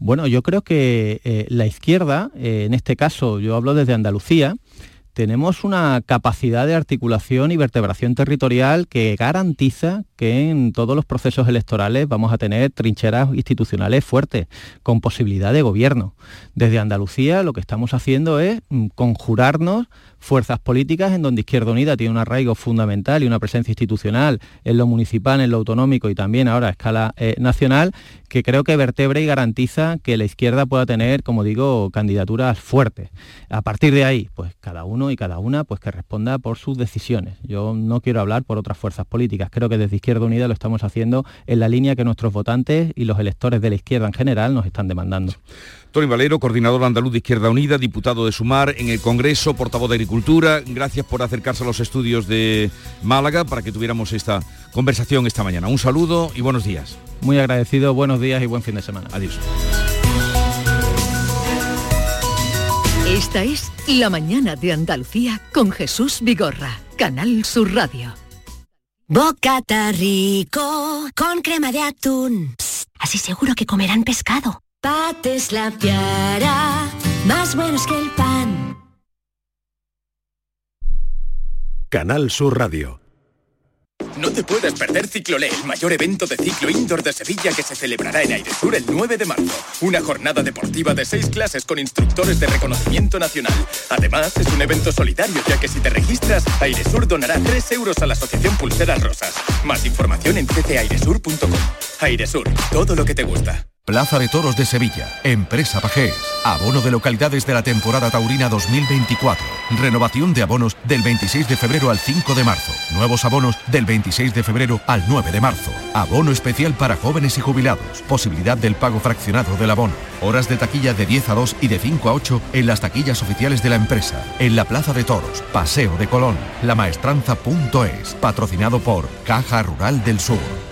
Bueno, yo creo que eh, la izquierda, eh, en este caso yo hablo desde Andalucía, tenemos una capacidad de articulación y vertebración territorial que garantiza que en todos los procesos electorales vamos a tener trincheras institucionales fuertes, con posibilidad de gobierno. Desde Andalucía lo que estamos haciendo es mm, conjurarnos fuerzas políticas en donde Izquierda Unida tiene un arraigo fundamental y una presencia institucional en lo municipal, en lo autonómico y también ahora a escala eh, nacional, que creo que vertebra y garantiza que la izquierda pueda tener, como digo, candidaturas fuertes. A partir de ahí, pues cada uno y cada una pues que responda por sus decisiones. Yo no quiero hablar por otras fuerzas políticas, creo que desde Izquierda Unida lo estamos haciendo en la línea que nuestros votantes y los electores de la izquierda en general nos están demandando. Tony Valero, coordinador andaluz de Izquierda Unida, diputado de Sumar en el Congreso, portavoz de Agricultura. Gracias por acercarse a los estudios de Málaga para que tuviéramos esta conversación esta mañana. Un saludo y buenos días. Muy agradecido, buenos días y buen fin de semana. Adiós. Esta es La Mañana de Andalucía con Jesús Vigorra, Canal Sur Radio. Bocata rico con crema de atún. Psst, así seguro que comerán pescado. Pates la piara, más buenos que el pan. Canal Sur Radio. No te puedes perder Ciclolé, el mayor evento de ciclo indoor de Sevilla que se celebrará en Airesur el 9 de marzo. Una jornada deportiva de seis clases con instructores de reconocimiento nacional. Además, es un evento solidario, ya que si te registras, Airesur donará 3 euros a la Asociación Pulseras Rosas. Más información en ccairesur.com. Airesur, todo lo que te gusta. Plaza de Toros de Sevilla, Empresa Pajés, abono de localidades de la temporada taurina 2024, renovación de abonos del 26 de febrero al 5 de marzo, nuevos abonos del 26 de febrero al 9 de marzo, abono especial para jóvenes y jubilados, posibilidad del pago fraccionado del abono, horas de taquilla de 10 a 2 y de 5 a 8 en las taquillas oficiales de la empresa, en la Plaza de Toros, Paseo de Colón, lamaestranza.es, patrocinado por Caja Rural del Sur.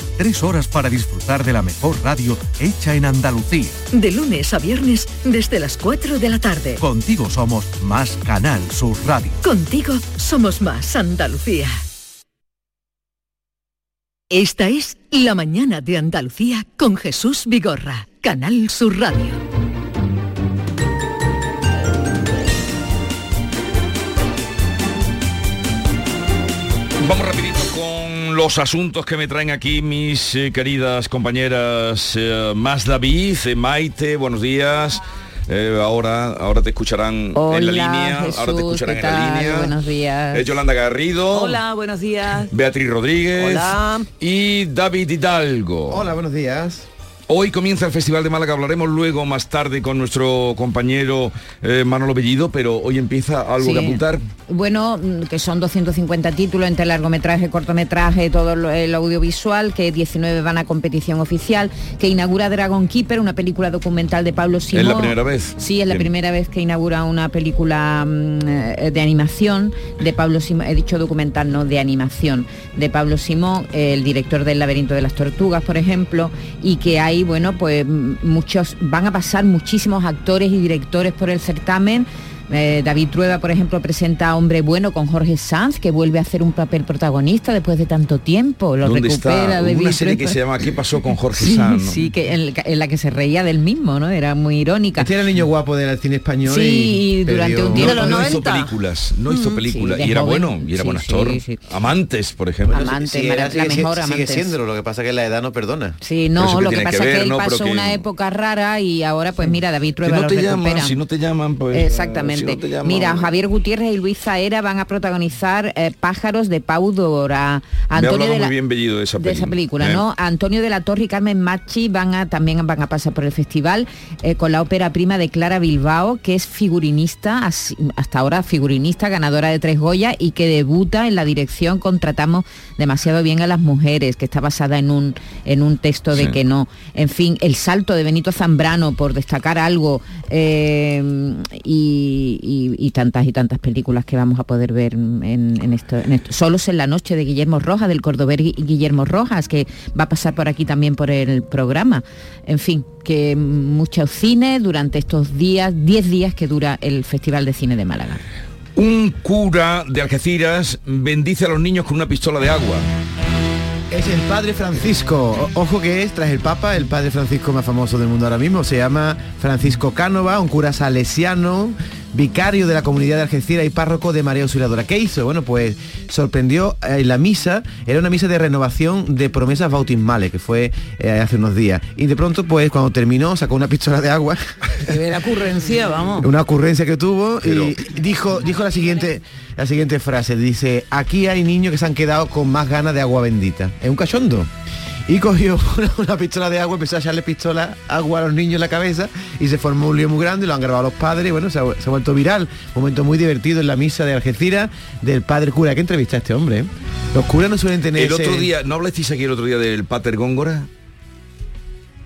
Tres horas para disfrutar de la mejor radio hecha en Andalucía. De lunes a viernes desde las 4 de la tarde. Contigo somos más Canal Sur Radio. Contigo somos más Andalucía. Esta es La Mañana de Andalucía con Jesús Vigorra, Canal Sur Radio. Vamos rapidito con los asuntos que me traen aquí mis eh, queridas compañeras eh, Más David, eh, Maite, buenos días. Eh, ahora, ahora te escucharán en la línea. ahora te escucharán ¿qué en la línea. Buenos días. Eh, Yolanda Garrido. Hola, buenos días. Beatriz Rodríguez. Hola. Y David Hidalgo. Hola, buenos días. Hoy comienza el Festival de Málaga, hablaremos luego más tarde con nuestro compañero eh, Manolo Bellido, pero hoy empieza algo Sí. que apuntar. Bueno, mm, que son 250 títulos entre largometraje, cortometraje, todo el audiovisual, que 19 van a competición oficial, que inaugura Dragon Keeper, una película documental de Pablo Simón. Es la primera vez. Sí, es la primera vez que inaugura una película mm, eh, de animación de Pablo Simón, he dicho documental, no, de animación, de Pablo Simón, el director del laberinto de las tortugas, por ejemplo, y que hay, bueno, pues muchos, van a pasar muchísimos actores y directores por el certamen. Eh, David Trueba, por ejemplo, presenta a Hombre Bueno con Jorge Sanz, que vuelve a hacer un papel protagonista después de tanto tiempo. Lo ¿Dónde recupera está? David una serie que se llama ¿Qué pasó con Jorge (laughs) Sí, Sanz? no? sí, que en, en la que se reía del mismo, ¿no? Era muy irónica. Este era el niño guapo del cine español. Sí, y durante perdió- un tiempo- No, no hizo 90. películas, no hizo Mm, películas. sí, y era joven. bueno, y era Sí, buen actor. sí. Amantes, por ejemplo. Amante, Sí, era- la sigue, mejor sigue Amantes. siéndolo, lo que pasa es que la edad no perdona. Sí, no, que lo que pasa que es que él pasó que- una época rara y ahora pues mira, David Si Trueba no lo te recupera. llaman, si no te llaman, pues... Exactamente. Mira, Javier Gutiérrez y Luis Zaera van a protagonizar eh, Pájaros de Pau Dora. Antonio de la, muy bien Bellido de esa de película. esa película, ¿eh? ¿no? Antonio de la Torre y Carmen Machi van a también van a pasar por el festival eh, con la ópera prima de Clara Bilbao, que es figurinista, así- hasta ahora figurinista, ganadora de tres Goya y que debuta en la dirección Contratamos demasiado bien a las mujeres, que está basada en un en un texto de Sí. que no. En fin, el salto de Benito Zambrano, por destacar algo, eh, y, y- y tantas y tantas películas que vamos a poder ver en, en esto, en esto. Solos en la noche de Guillermo Rojas, del cordobés Gui- Guillermo Rojas, que va a pasar por aquí también por el programa. En fin, que muchos cines durante estos días, 10 días que dura el Festival de Cine de Málaga. Un cura de Algeciras bendice a los niños con una pistola de agua. Es el Padre Francisco. Ojo que es, tras el Papa, el Padre Francisco más famoso del mundo ahora mismo. Se llama Francisco Cánova, un cura salesiano, vicario de la comunidad de Algeciras y párroco de María Auxiliadora. ¿Qué hizo? Bueno, pues sorprendió en la misa. Era una misa de renovación de promesas bautismales, que fue eh, hace unos días. Y de pronto, pues cuando terminó, sacó una pistola de agua. la ocurrencia, vamos. (laughs) una ocurrencia que tuvo y dijo dijo la siguiente la siguiente frase dice aquí hay niños que se han quedado con más ganas de agua bendita es un cachondo y cogió una, (laughs) una pistola de agua, empezó a echarle pistola, agua a los niños en la cabeza y se formó un lío muy grande, lo han grabado los padres y bueno, se ha, se ha vuelto viral. Un momento muy divertido en la misa de Algeciras del padre cura. ¿Qué entrevista a este hombre? eh? Los curas no suelen tener El ese- otro día, ¿no hablasteis aquí el otro día del Pater Góngora?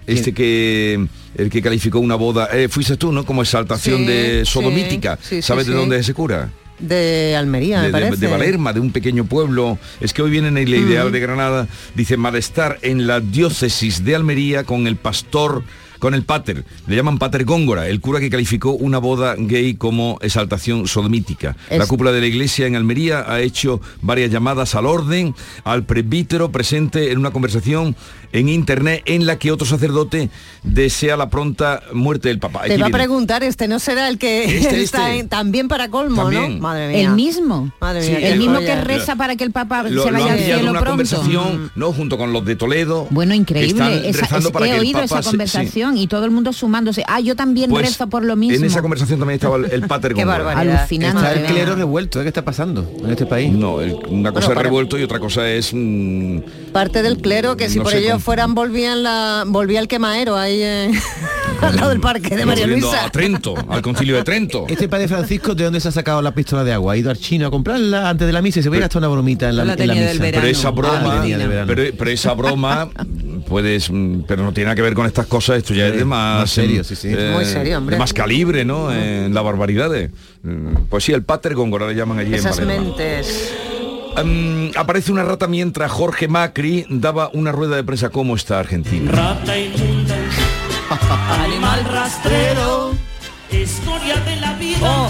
Este que el que calificó una boda, eh, fuiste tú, ¿no? Como exaltación Sí, de sodomítica. sí, sí, ¿Sabes de sí. dónde es ese cura? De Almería, de, me parece. de Valerma, de un pequeño pueblo. Es que hoy viene en el ideal de Granada, dice malestar en la diócesis de Almería con el pastor, con el pater. Le llaman pater Góngora, el cura que calificó una boda gay como exaltación sodomítica. La cúpula de la iglesia en Almería ha hecho varias llamadas al orden, al presbítero presente en una conversación en internet en la que otro sacerdote desea la pronta muerte del Papa. Te Aquí va a preguntar, este no será el que Este, está este. en- también para colmo, También. ¿no? Madre mía. El mismo. Madre mía, el mismo que reza para que el Papa Lo, se lo vaya han al cielo una pronto. conversación, ¿no? Junto con los de Toledo. Bueno, increíble. Esa- es- para he que el oído Papa esa se- sí. conversación y todo el mundo sumándose. Ah, yo también Pues, rezo por lo mismo. En esa conversación también estaba el, el Pater (laughs) Qué Góngora. barbaridad. Alucinante, Está el clero revuelto, ¿eh? ¿qué está pasando en este país? No, el- una cosa Bueno, es revuelto y otra cosa es... mm, Parte del clero que si No por cómo- fueran volvían la volvía el quemaero ahí eh, (laughs) al lado del parque de María Luisa. a Trento, al concilio de Trento. (laughs) Este padre Francisco, ¿de dónde se ha sacado la pistola de agua? ¿Ha ido al chino a comprarla antes de la misa y se ve gastar una bromita en la, La en la tenía del misa? verano. Pero esa Ah, broma, la tenía del verano. pero, pero esa broma (laughs) puedes, mm, pero no tiene nada que ver con estas cosas. Esto ya es de más, más serio, mm, sí, sí. eh, Muy serio, hombre. de más calibre, ¿no? En la barbaridad de, mm, pues sí, el Pater Góngora le llaman allí Esas en mentes. Mm, aparece una rata mientras Jorge Macri daba una rueda de prensa. ¿Cómo está Argentina? Rata inmunda, (laughs) animal rastrero, historia de la vida. Oh,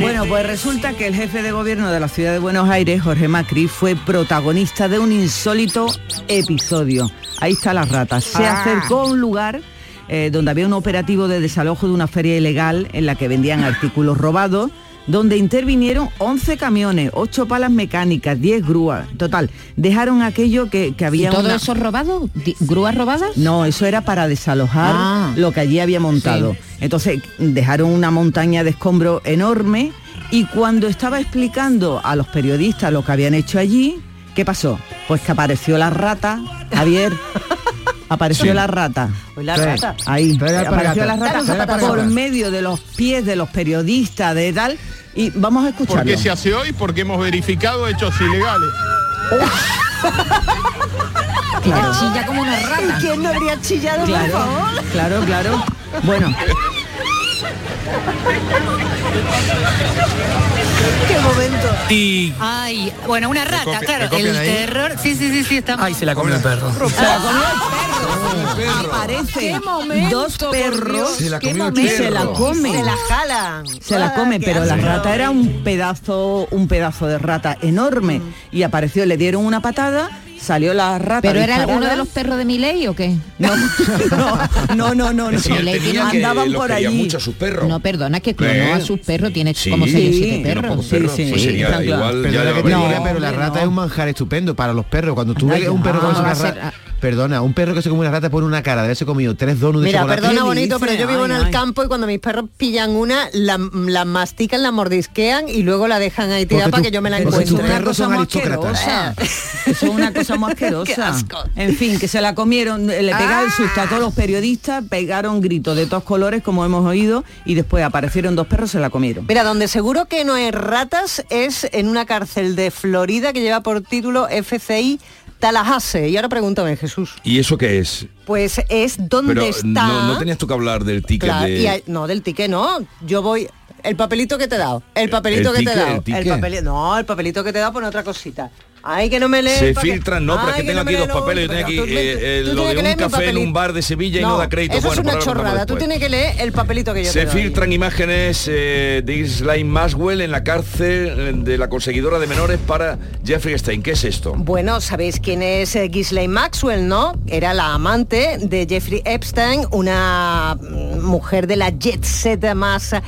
Bueno, pues resulta que el jefe de gobierno de la ciudad de Buenos Aires, Jorge Macri, fue protagonista de un insólito episodio. Ahí está la rata. Se Ah. acercó a un lugar eh, donde había un operativo de desalojo de una feria ilegal en la que vendían artículos robados, donde intervinieron 11 camiones, 8 palas mecánicas, 10 grúas. Total, dejaron aquello que, que ¿Y había... todo una- eso robado? ¿Grúas robadas? no, eso era para desalojar Ah. lo que allí había montado. Sí. Entonces dejaron una montaña de escombros enorme y cuando estaba explicando a los periodistas lo que habían hecho allí, ¿qué pasó? Pues que apareció la rata, Javier. (laughs) Apareció Sí. la rata. La Sí, rata. Ahí. Apareció la rata por medio de los pies de los periodistas, de tal. Y vamos a escucharlo. ¿Por qué se hace hoy? Porque hemos verificado hechos ilegales. (laughs) Claro. Chilla como una rata. ¿Quién no habría chillado, Claro, por favor? claro, claro. Bueno, (laughs) ¡Qué momento! Y Ay, bueno, una rata, claro. El ahí? terror. Sí, sí, sí, sí, está. Ay, se la comió el perro. se la comió el perro. Aparece ¡Qué momento, dos perros! Se la y se la perro. come. Se la jalan. Se la Ah, come, pero la rata era un pedazo, un pedazo de rata enorme. Y apareció, le dieron una patada, salió la rata. ¿Pero era disparada. uno de los perros de Miley o qué? (laughs) No, no, no, no, no. Que andaban por allí. mucho a sus perros. No, perdona, que clonó ¿Eh? a sus perros, tiene Sí, como 6 o 7 tiene perros. Sí, sí, pues sería claro. igual, ya que te vería. diga, pero la rata no. es un manjar estupendo para los perros. Cuando tú ves un ya. perro que Ah, se va una a ser- rata, perdona, un perro que se come una rata pone una cara de haberse comido tres donuts de Mira, chocolate. perdona ¿Qué bonito, dice? pero yo vivo en el ay. campo y cuando mis perros pillan una, la, la mastican, la mordisquean y luego la dejan ahí tirada para que yo me la tus encuentre. una perros cosa son aristócratas. (laughs) es una cosa asquerosa. Asco. En fin, que se la comieron, le pegaron el susto a todos los periodistas, pegaron gritos de todos colores, como hemos oído, y después aparecieron dos perros, se la comieron. Mira, donde seguro que no hay ratas es en una cárcel de Florida que lleva por título FCI Tallahassee. Y ahora pregúntame, Jesús. ¿Y eso qué es? Pues es donde Pero está... no, no tenías tú que hablar del ticket Claro, de... y hay- no, del ticket no. Yo voy... El papelito que te he dado. El papelito el que te he dado. el ticket. papeli- No, el papelito que te he dado pone otra cosita. Ay, que no me lees. Se filtran, no, pero es que tengo no aquí dos papeles, yo tengo aquí eh, eh, lo de un café en un bar de Sevilla y no, da crédito. Eso bueno, es una chorrada. Tú después. tienes que leer el papelito que yo Se te doy. filtran imágenes eh, de Ghislaine Maxwell en la cárcel de la conseguidora de menores para Jeffrey Stein. ¿Qué es esto? Bueno, sabéis quién es eh, Ghislaine Maxwell, ¿no? Era la amante de Jeffrey Epstein, una mujer de la jet set más eh,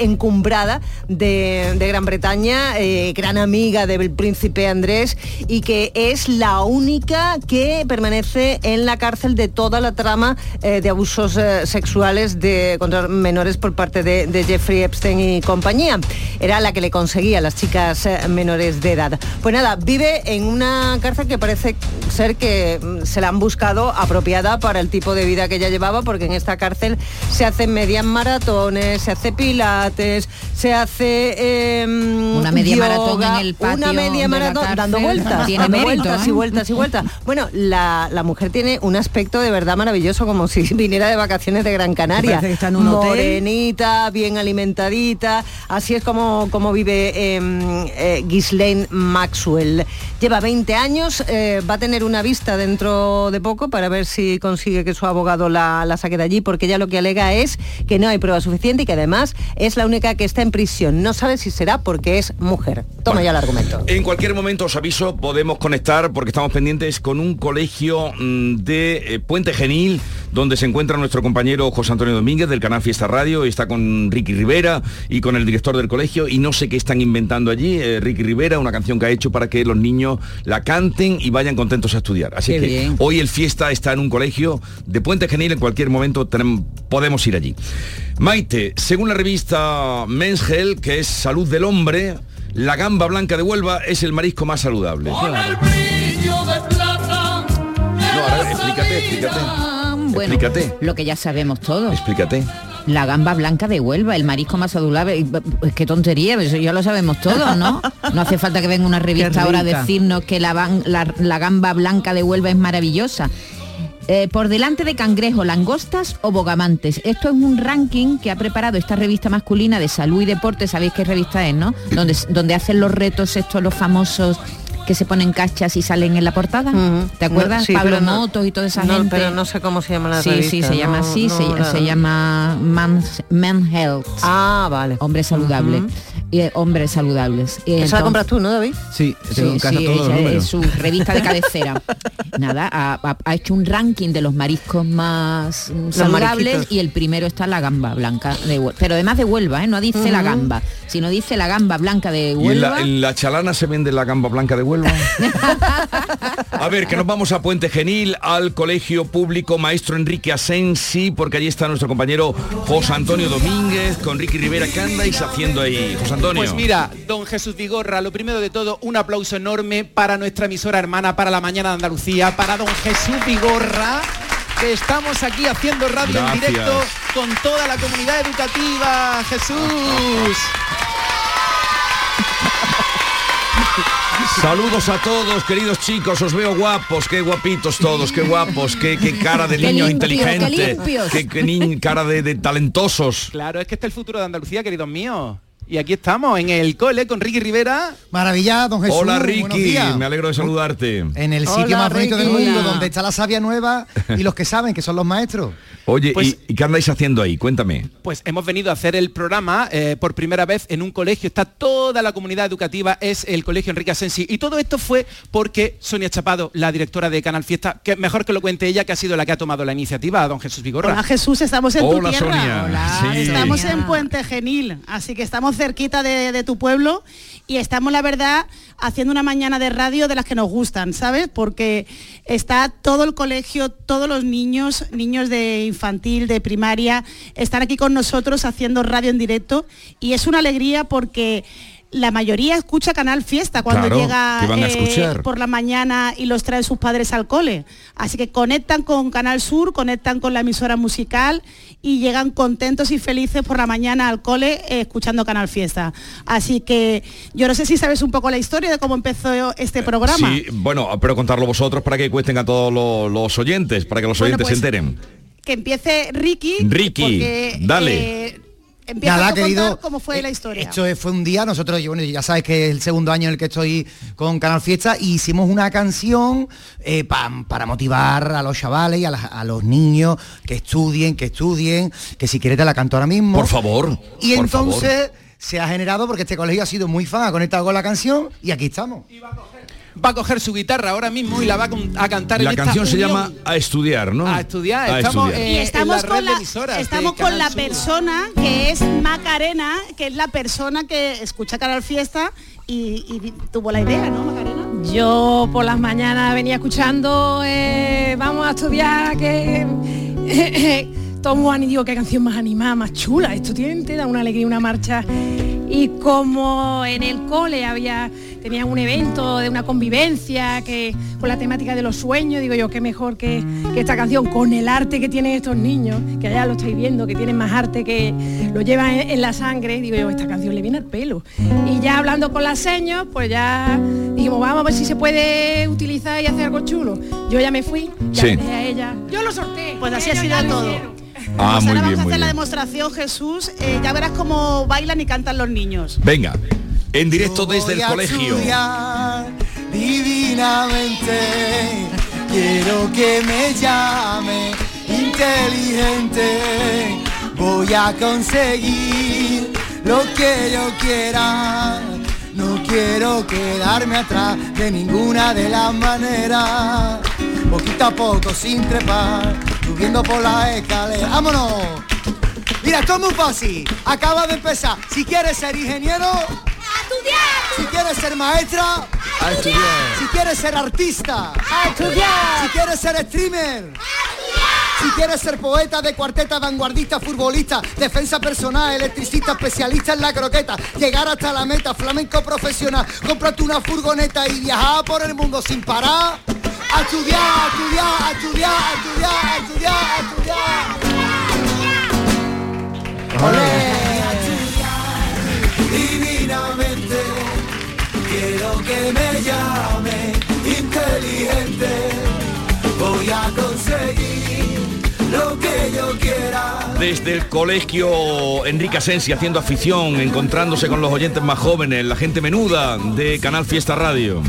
encumbrada de, de Gran Bretaña, eh, gran amiga del príncipe Andrés y que es la única que permanece en la cárcel de toda la trama eh, de abusos eh, sexuales de, contra menores por parte de, de Jeffrey Epstein y compañía. Era la que le conseguía a las chicas eh, menores de edad. Pues nada, vive en una cárcel que parece ser que mm, se la han buscado apropiada para el tipo de vida que ella llevaba, porque en esta cárcel se hacen medias maratones, se hace pilates, se hace em, Una media yoga, maratón en el patio una media maratón cárcel. dando vueltas, Tiene dando mérito, vueltas ¿eh? y vueltas y vueltas. Bueno, la, la mujer tiene un aspecto de verdad maravilloso, como si (laughs) viniera de vacaciones de Gran Canaria. Que está en un hotel. Morenita, bien alimentadita. Así es como, como vive em, eh, Ghislaine Maxwell. Lleva 20 años, eh, va a tener una vista dentro de poco para ver si consigue que su abogado la, la saque de allí, porque ella lo que alega es que no hay prueba suficiente y que además es la única que está en prisión. No sabe si será porque es mujer. Toma ya el argumento. En cualquier momento os aviso, podemos conectar porque estamos pendientes con un colegio mm, de eh, Puente Genil, donde se encuentra nuestro compañero José Antonio Domínguez del canal Fiesta Radio, y está con Ricky Rivera y con el director del colegio, y no sé qué están inventando allí, eh, Ricky Rivera, una canción que ha hecho para que los niños la canten y vayan contentos a estudiar. Así Qué que bien. hoy el Fiesta está en un colegio de Puente Genil, en cualquier momento tenemos- podemos ir allí. Maite, según la revista Men's Health, que es Salud del Hombre, la gamba blanca de Huelva es el marisco más saludable. No, ahora explícate, explícate. Bueno, Explícate. lo que ya sabemos todos. Explícate. La gamba blanca de Huelva, el marisco más saludable. Pues, qué tontería, eso ya lo sabemos todos, ¿no? No hace falta que venga una revista ahora a decirnos que la, la- la gamba blanca de Huelva es maravillosa. Eh, por delante de cangrejo, langostas o bogamantes. Esto es un ranking que ha preparado esta revista masculina de salud y deporte, sabéis qué revista es, ¿no? Donde, donde hacen los retos estos los famosos que se ponen cachas y salen en la portada. ¿Te acuerdas? No, sí, Pablo pero no- Motos y toda esa no, gente. pero no sé cómo se llama la Sí, sí, revista, se llama así, no, se, la- se llama Man's- Man Health. Ah, vale. Hombre saludable. Y, eh, hombres saludables. Y Esa la compras tú, ¿no, David? Sí, Sí, tengo en casa sí, todos los es su revista de cabecera. (laughs) Nada, ha, ha- ha hecho un ranking de los mariscos más mm, saludables mariquitos. y el primero está la gamba blanca de Huelva. Pero además de Huelva, ¿eh? no dice la gamba, sino dice la gamba blanca de ¿Y en Huelva. la, en la chalana se vende la gamba blanca de Huelva? (laughs) A ver, que nos vamos a Puente Genil, al colegio público Maestro Enrique Asensi, porque allí está nuestro compañero José Antonio Domínguez con Ricky Rivera. ¿Qué andáis haciendo ahí, José Antonio? Pues mira, don Jesús Vigorra, lo primero de todo, un aplauso enorme para nuestra emisora hermana, para la mañana de Andalucía, para don Jesús Vigorra, que estamos aquí haciendo radio en directo con toda la comunidad educativa. Jesús. (laughs) Saludos a todos, queridos chicos, os veo guapos, qué guapitos todos, qué guapos, qué, qué cara de niños qué inteligentes, qué, qué ni- cara de, de talentosos. Claro, es que este es el futuro de Andalucía, queridos míos. Y aquí estamos, en el cole, con Ricky Rivera. Maravilla, don Jesús. Hola Ricky, me alegro de saludarte. En el sitio Hola, más bonito del mundo, donde está la savia nueva y los que saben, que son los maestros. Oye, Pues- ¿y, y qué andáis haciendo ahí? Cuéntame. Pues hemos venido a hacer el programa eh, por primera vez en un colegio. Está toda la comunidad educativa, es el colegio Enrique Asensi. Y todo esto fue porque Sonia Chapado, la directora de Canal Fiesta, que mejor que lo cuente ella, que ha sido la que ha tomado la iniciativa, don Jesús Vigorra. Hola Jesús, estamos en Hola, tu tierra. Sonia. Hola, Sí. estamos en Puente Genil, así que estamos cerquita de, de tu pueblo y estamos, la verdad, haciendo una mañana de radio de las que nos gustan, ¿sabes? Porque está todo el colegio, todos los niños, niños de infantil, de primaria, están aquí con nosotros haciendo radio en directo y es una alegría porque la mayoría escucha Canal Fiesta cuando Claro, llega que van a eh, por la mañana y los traen sus padres al cole. Así que conectan con Canal Sur, conectan con la emisora musical y llegan contentos y felices por la mañana al cole eh, escuchando Canal Fiesta. Así que yo no sé si sabes un poco la historia de cómo empezó este programa. Sí, bueno, pero contarlo vosotros para que cuesten a todos los, los oyentes, para que los Bueno, oyentes pues, se enteren. Que empiece Ricky. Ricky, porque, dale. eh, empieza Nada, a querido, cómo fue eh, la historia. Esto es- fue un día, nosotros, bueno, ya sabes que es el segundo año en el que estoy con Canal Fiesta, y hicimos una canción eh, pa- para motivar a los chavales y a, los niños que estudien, que estudien, que si quieres te la canto ahora mismo. Por favor. Y por entonces se ha generado porque este colegio ha sido muy fan, ha conectado con la canción y aquí estamos. Va a coger su guitarra ahora mismo y la va a, cantar La en esta canción se unión. llama A estudiar, ¿no? A estudiar, A estamos, estudiar. eh, y estamos en la con la, estamos con la Sur. persona que es Macarena, que es la persona que escucha Canal Fiesta y, y tuvo la idea, ¿no, Macarena? Yo por las mañanas venía escuchando, eh, vamos a estudiar, que Tom Juan y digo, qué canción más animada, más chula, esto tiene, te da una alegría, una marcha. Y como en el cole había, tenían un evento de una convivencia que con la temática de los sueños, digo yo, qué mejor que, que esta canción, con el arte que tienen estos niños, que allá lo estáis viendo, que tienen más arte que lo llevan en, en la sangre, digo yo, esta canción le viene al pelo. Y ya hablando con las señas, pues ya dijimos, vamos a ver si se puede utilizar y hacer algo chulo. Yo ya me fui, ya Sí. a ella, yo lo sorteé. Pues así ha sido todo. Ah, Pues muy ahora vamos bien, a muy hacer la demostración, Jesús. Eh, ya verás cómo bailan y cantan los niños. Venga, en directo desde el Voy a colegio. estudiar divinamente. Quiero que me llame inteligente. Voy a conseguir lo que yo quiera. No quiero quedarme atrás de ninguna de las maneras. Poquito a poco, sin trepar, subiendo por las escaleras. ¡Vámonos! Mira, esto es muy fácil. Acaba de empezar. Si quieres ser ingeniero, si quieres ser maestra, A estudiar. si quieres ser artista, Si quieres ser streamer, si quieres ser poeta de cuarteta, vanguardista, futbolista, defensa personal, electricista, especialista en la croqueta, llegar hasta la meta, flamenco profesional, cómprate una furgoneta y viajar por el mundo sin parar. A estudiar, a estudiar, a estudiar, a estudiar, a estudiar, a estudiar. Divinamente quiero que me llame inteligente. Voy a conseguir lo que yo quiera. Desde el colegio Enrique Asensi haciendo afición, encontrándose con los oyentes más jóvenes, la gente menuda de Canal Fiesta Radio.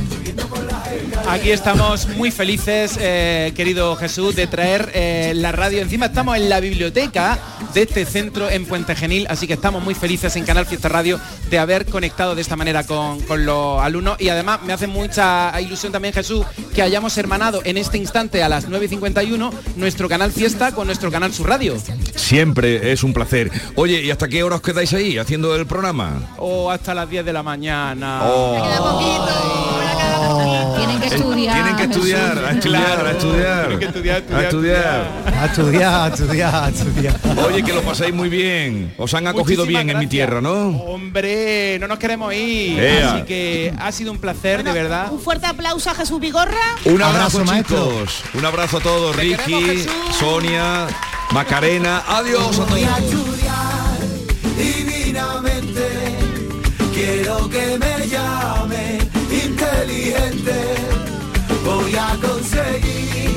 Aquí estamos muy felices, eh, querido Jesús, de traer eh, la radio. Encima estamos en la biblioteca de este centro en Puente Genil, así que estamos muy felices en Canal Fiesta Radio de haber conectado de esta manera con, con los alumnos. Y además me hace mucha ilusión también, Jesús, que hayamos hermanado en este instante a las 9.51 nuestro Canal Fiesta con nuestro Canal Sur Radio. Siempre es un placer. Oye, ¿y hasta qué hora os quedáis ahí haciendo el programa? O hasta las 10 de la mañana. Tienen que estudiar. Tienen que estudiar, a estudiar, a estudiar. Tienen que estudiar, a estudiar. A estudiar, a estudiar, a estudiar. Oye, que lo paséis muy bien. Os han acogido Muchísimas bien en mi tierra, ¿no? Hombre, no nos queremos ir. Ea. Así que ha sido un placer, de verdad. Un fuerte aplauso a Jesús Vigorra. Un abrazo, chicos. Un abrazo a todos. Te Ricky. Sonia, Macarena. Adiós a todos. divinamente. Quiero que me llame Voy a conseguir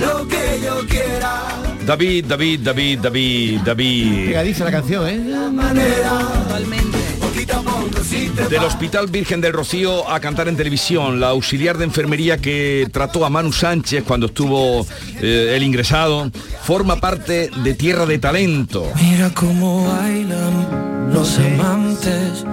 lo que yo quiera. David, David, David, David, David. Pegadiza la canción, ¿eh? Del Hospital Virgen del Rocío a cantar en televisión, la auxiliar de enfermería que trató a Manu Sánchez cuando estuvo eh, el ingresado, forma parte de Tierra de Talento. Mira cómo bailan los amantes.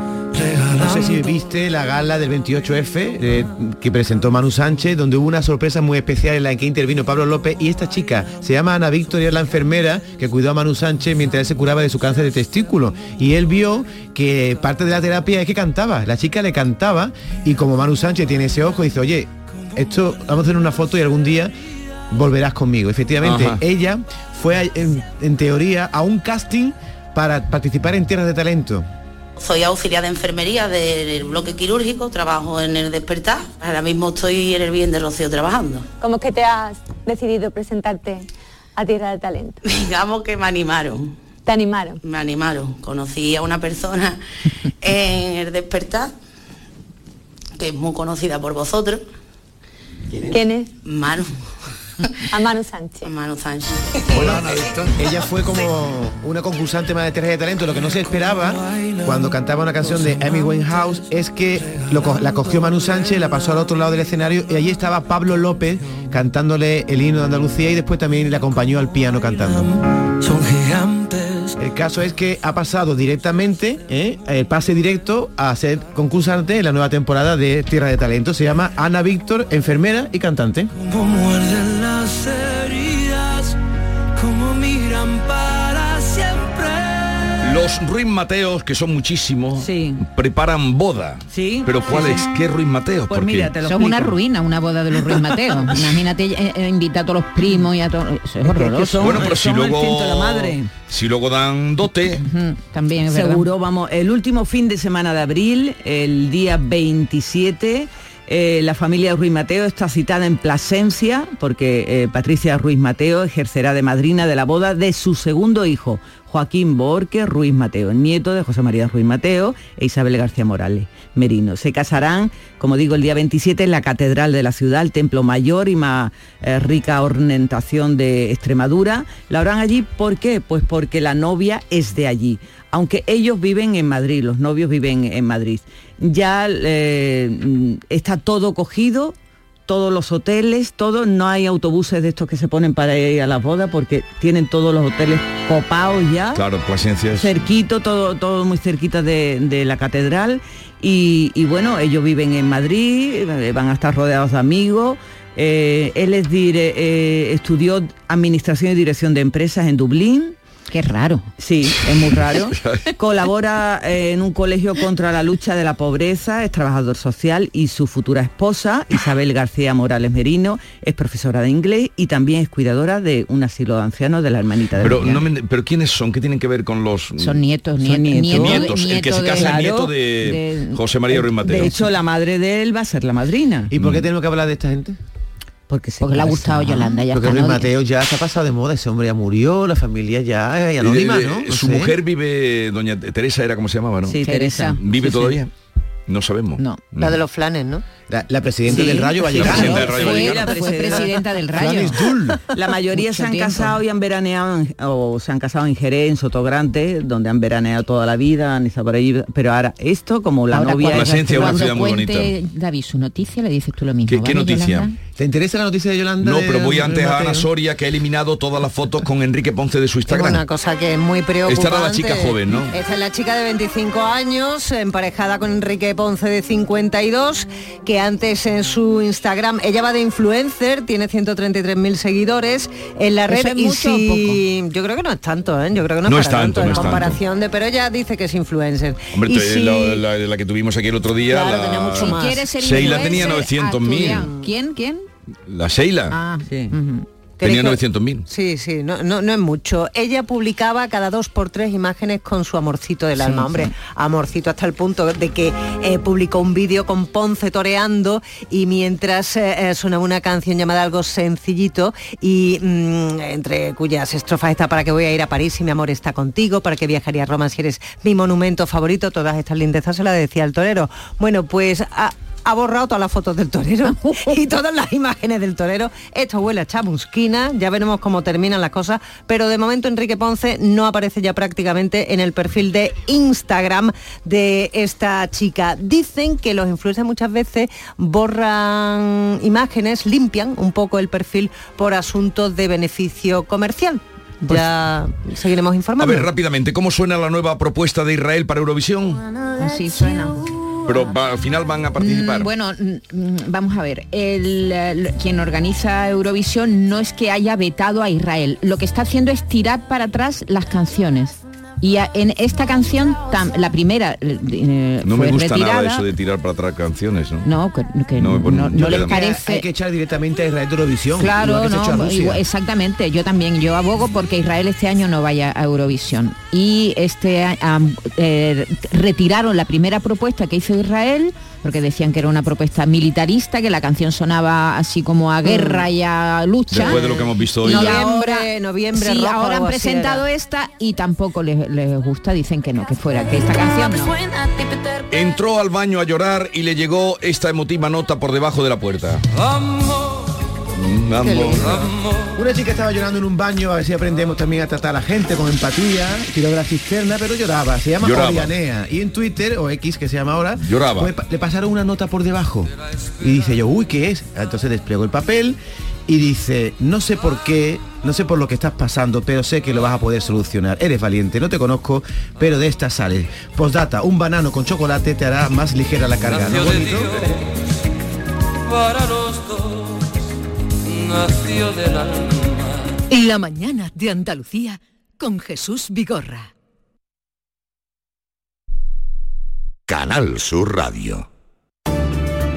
No sé si viste la gala del 28F eh, que presentó Manu Sánchez, donde hubo una sorpresa muy especial en la que intervino Pablo López y esta chica se llama Ana Victoria, la enfermera que cuidó a Manu Sánchez mientras él se curaba de su cáncer de testículo. Y él vio que parte de la terapia es que cantaba, la chica le cantaba y como Manu Sánchez tiene ese ojo, dice, oye, esto vamos a hacer una foto y algún día volverás conmigo. Efectivamente, Ajá. ella fue en, en teoría a un casting para participar en Tierras de Talento. Soy auxiliar de enfermería del bloque quirúrgico, trabajo en el despertar. Ahora mismo estoy en el bien de Rocío trabajando. ¿Cómo es que te has decidido presentarte a Tierra de Talento? (laughs) Digamos que me animaron. ¿Te animaron? Me animaron. Conocí a una persona (laughs) en el despertar, que es muy conocida por vosotros. ¿Quién es? Manu. (laughs) A Manu Sánchez. Manu Sánchez. Bueno, ella fue como una concursante más de Tierras de Talento. Lo que no se esperaba cuando cantaba una canción de Amy Winehouse es que lo co- la cogió Manu Sánchez, la pasó al otro lado del escenario y allí estaba Pablo López cantándole el himno de Andalucía y después también le acompañó al piano cantando. Son gigantes. El caso es que ha pasado directamente, ¿eh? el pase directo a ser concursante en la nueva temporada de Tierra de Talento. Se llama Ana Víctor, enfermera y cantante. Como Los Ruiz Mateos, que son muchísimos, preparan boda. Sí. Pero ¿cuál Sí, es? sí. ¿Qué Ruiz Mateos? Pues mira, te lo Son una ruina, una boda de los Ruiz Mateo. (laughs) Imagínate eh, eh, invitar a todos los primos y a todos. Eso es horroroso. bueno, pero si luego, la madre. si luego dan dote, también es verdad. Seguro, vamos, el último fin de semana de abril, el día 27, eh, la familia Ruiz Mateo está citada en Plasencia porque eh, Patricia Ruiz Mateo ejercerá de madrina de la boda de su segundo hijo, Joaquín Borque Ruiz Mateo, nieto de José María Ruiz Mateo e Isabel García Morales Merino. Se casarán, como digo, el día 27 en la Catedral de la ciudad, el templo mayor y más eh, rica ornamentación de Extremadura. La harán allí, ¿por qué? Pues porque la novia es de allí, aunque ellos viven en Madrid, los novios viven en Madrid. Ya eh, mm, está todo cogido, todos los hoteles, todo, no hay autobuses de estos que se ponen para ir a las bodas porque tienen todos los hoteles copados ya claro, Plasencia es... cerquito, todo, todo muy cerquita de, de la catedral. Y, y bueno, ellos viven en Madrid, eh, van a estar rodeados de amigos. Eh, él es dire- eh, estudió Administración y Dirección de Empresas en Dublín. Qué raro. Sí, es muy raro. (laughs) Colabora eh, en un colegio contra la lucha de la pobreza, es trabajador social y su futura esposa, Isabel García Morales Merino, es profesora de inglés y también es cuidadora de un asilo de ancianos de la hermanita de Pero, no me- pero ¿quiénes son? ¿Qué tienen que ver con los... Son nietos, Son nietos. nietos. Nietos, el que se casa es Claro, nieto de, de- José María Ruiz Mateo. De hecho, la madre de él va a ser la madrina. ¿Y por qué tenemos que hablar de esta gente? Porque, se Porque le ha gustado Yolanda, ya Porque Luis ¿no? Mateo ya se ha pasado de moda, ese hombre ya murió, la familia ya es anónima, Eh, ¿no? eh, No Su sé. mujer vive, doña Teresa era como se llamaba, ¿no? Sí, Teresa. ¿Vive Sí, sí. todavía? No sabemos. No. La de los flanes, ¿no? La, la presidenta Sí, del Rayo La Vallecano. presidenta del Rayo fue presidenta del Rayo. Flanes Dul. La mayoría Mucho se han tiempo. casado y han veraneado en- o se han casado en Jerez, en Sotogrande, donde han veraneado toda la vida, han estado por ahí, pero ahora esto como la Ahora, novia cuando- es es una ciudad muy cuente David su noticia, le dices tú lo mismo. ¿Qué- qué ¿vale, noticia? Yolanda? ¿Te interesa la noticia de Yolanda? No, pero voy antes a Ana? Soria, que ha eliminado todas las fotos con Enrique Ponce de su Es Instagram. una cosa que es muy preocupante. Esta era la chica joven, ¿no? Esta es la chica de 25 años, emparejada con Enrique Ponce de 52, que antes en su Instagram, ella va de influencer, tiene 133.000 seguidores en la red ¿Eso es y mucho o si yo creo que no es tanto, ¿eh? yo creo que no, No es para tanto, tanto, no en es tanto. comparación de, pero ella dice que es influencer. Hombre, Y te- si- la, la- la que tuvimos aquí el otro día, Claro, la, tenía mucho más. Sheila tenía haz 900.000. tu día. ¿Quién? ¿Quién? la Sheila Ah, Sí. Tenía ¿Queréis que- 900.000. Sí, sí, no, no, no es mucho. Ella publicaba cada dos por tres imágenes con su amorcito del alma. Hombre, amorcito hasta el punto de que eh, publicó un vídeo con Ponce toreando y mientras eh, eh, sonaba una canción llamada Algo Sencillito y mm, entre cuyas estrofas está Para que voy a ir a París si mi amor está contigo, para que viajaría a Roma si eres mi monumento favorito, todas estas lindezas se las decía el torero. Bueno, pues... a- ha borrado todas las fotos del torero (laughs) y todas las imágenes del torero. Esto huele a chamusquina, ya veremos cómo terminan las cosas, pero de momento Enrique Ponce no aparece ya prácticamente en el perfil de Instagram de esta chica. Dicen que los influencers muchas veces borran imágenes, limpian un poco el perfil por asuntos de beneficio comercial. Ya seguiremos A informando. ver, rápidamente, ¿cómo suena la nueva propuesta de Israel para Eurovisión? Así suena. Pero al final van a participar. Mm, Bueno, mm, vamos a ver. El, eh, quien organiza Eurovisión no es que haya vetado a Israel. Lo que está haciendo es tirar para atrás las canciones. Y a- en esta canción, tam- la primera eh, no fue me gusta retirada. nada eso de tirar para atrás canciones, ¿no? No, que, que No, no, no le- parece. Hay que echar directamente a Israel de Eurovisión. Claro, no, exactamente. Yo también, yo abogo porque Israel este año no vaya a Eurovisión. Y este eh, retiraron la primera propuesta que hizo Israel, porque decían que era una propuesta militarista, que la canción sonaba así como a guerra y a lucha. Después de lo que hemos visto hoy. Y ya. ahora, noviembre sí, rojo, ahora han presentado esta y tampoco les, les gusta, dicen que no, que fuera, que esta canción no. Entró al baño a llorar y le llegó esta emotiva nota por debajo de la puerta. Mm, amor. Una chica estaba llorando en un baño, a ver si aprendemos también a tratar a la gente con empatía, tiró de la cisterna, pero lloraba. Se llama Lloraba. Orianea. Y en Twitter, o X que se llama ahora, Lloraba. pues, le pasaron una nota por debajo. Y dice yo, uy, ¿qué es? Entonces desplegó el papel y dice, no sé por qué, no sé por lo que estás pasando, pero sé que lo vas a poder solucionar. Eres valiente, no te conozco, pero de esta sales. Postdata, un banano con chocolate te hará más ligera la carga. ¿No Nació de bonito? para los dos nació del alma. La mañana de Andalucía con Jesús Vigorra. Canal Sur Radio.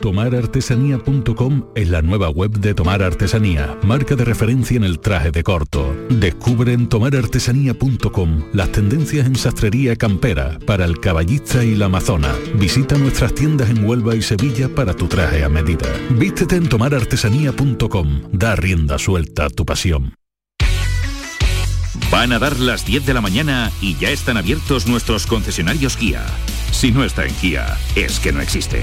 Tomarartesanía.com es la nueva web de Tomar Artesanía, marca de referencia en el traje de corto. Descubre en tomarartesanía.com las tendencias en sastrería campera para el caballista y la amazona. Visita nuestras tiendas en Huelva y Sevilla para tu traje a medida. Vístete en tomarartesanía.com. Da rienda suelta a tu pasión. Van a dar las 10 de la mañana y ya están abiertos nuestros concesionarios Kia. Si no está en Kia, es que no existe.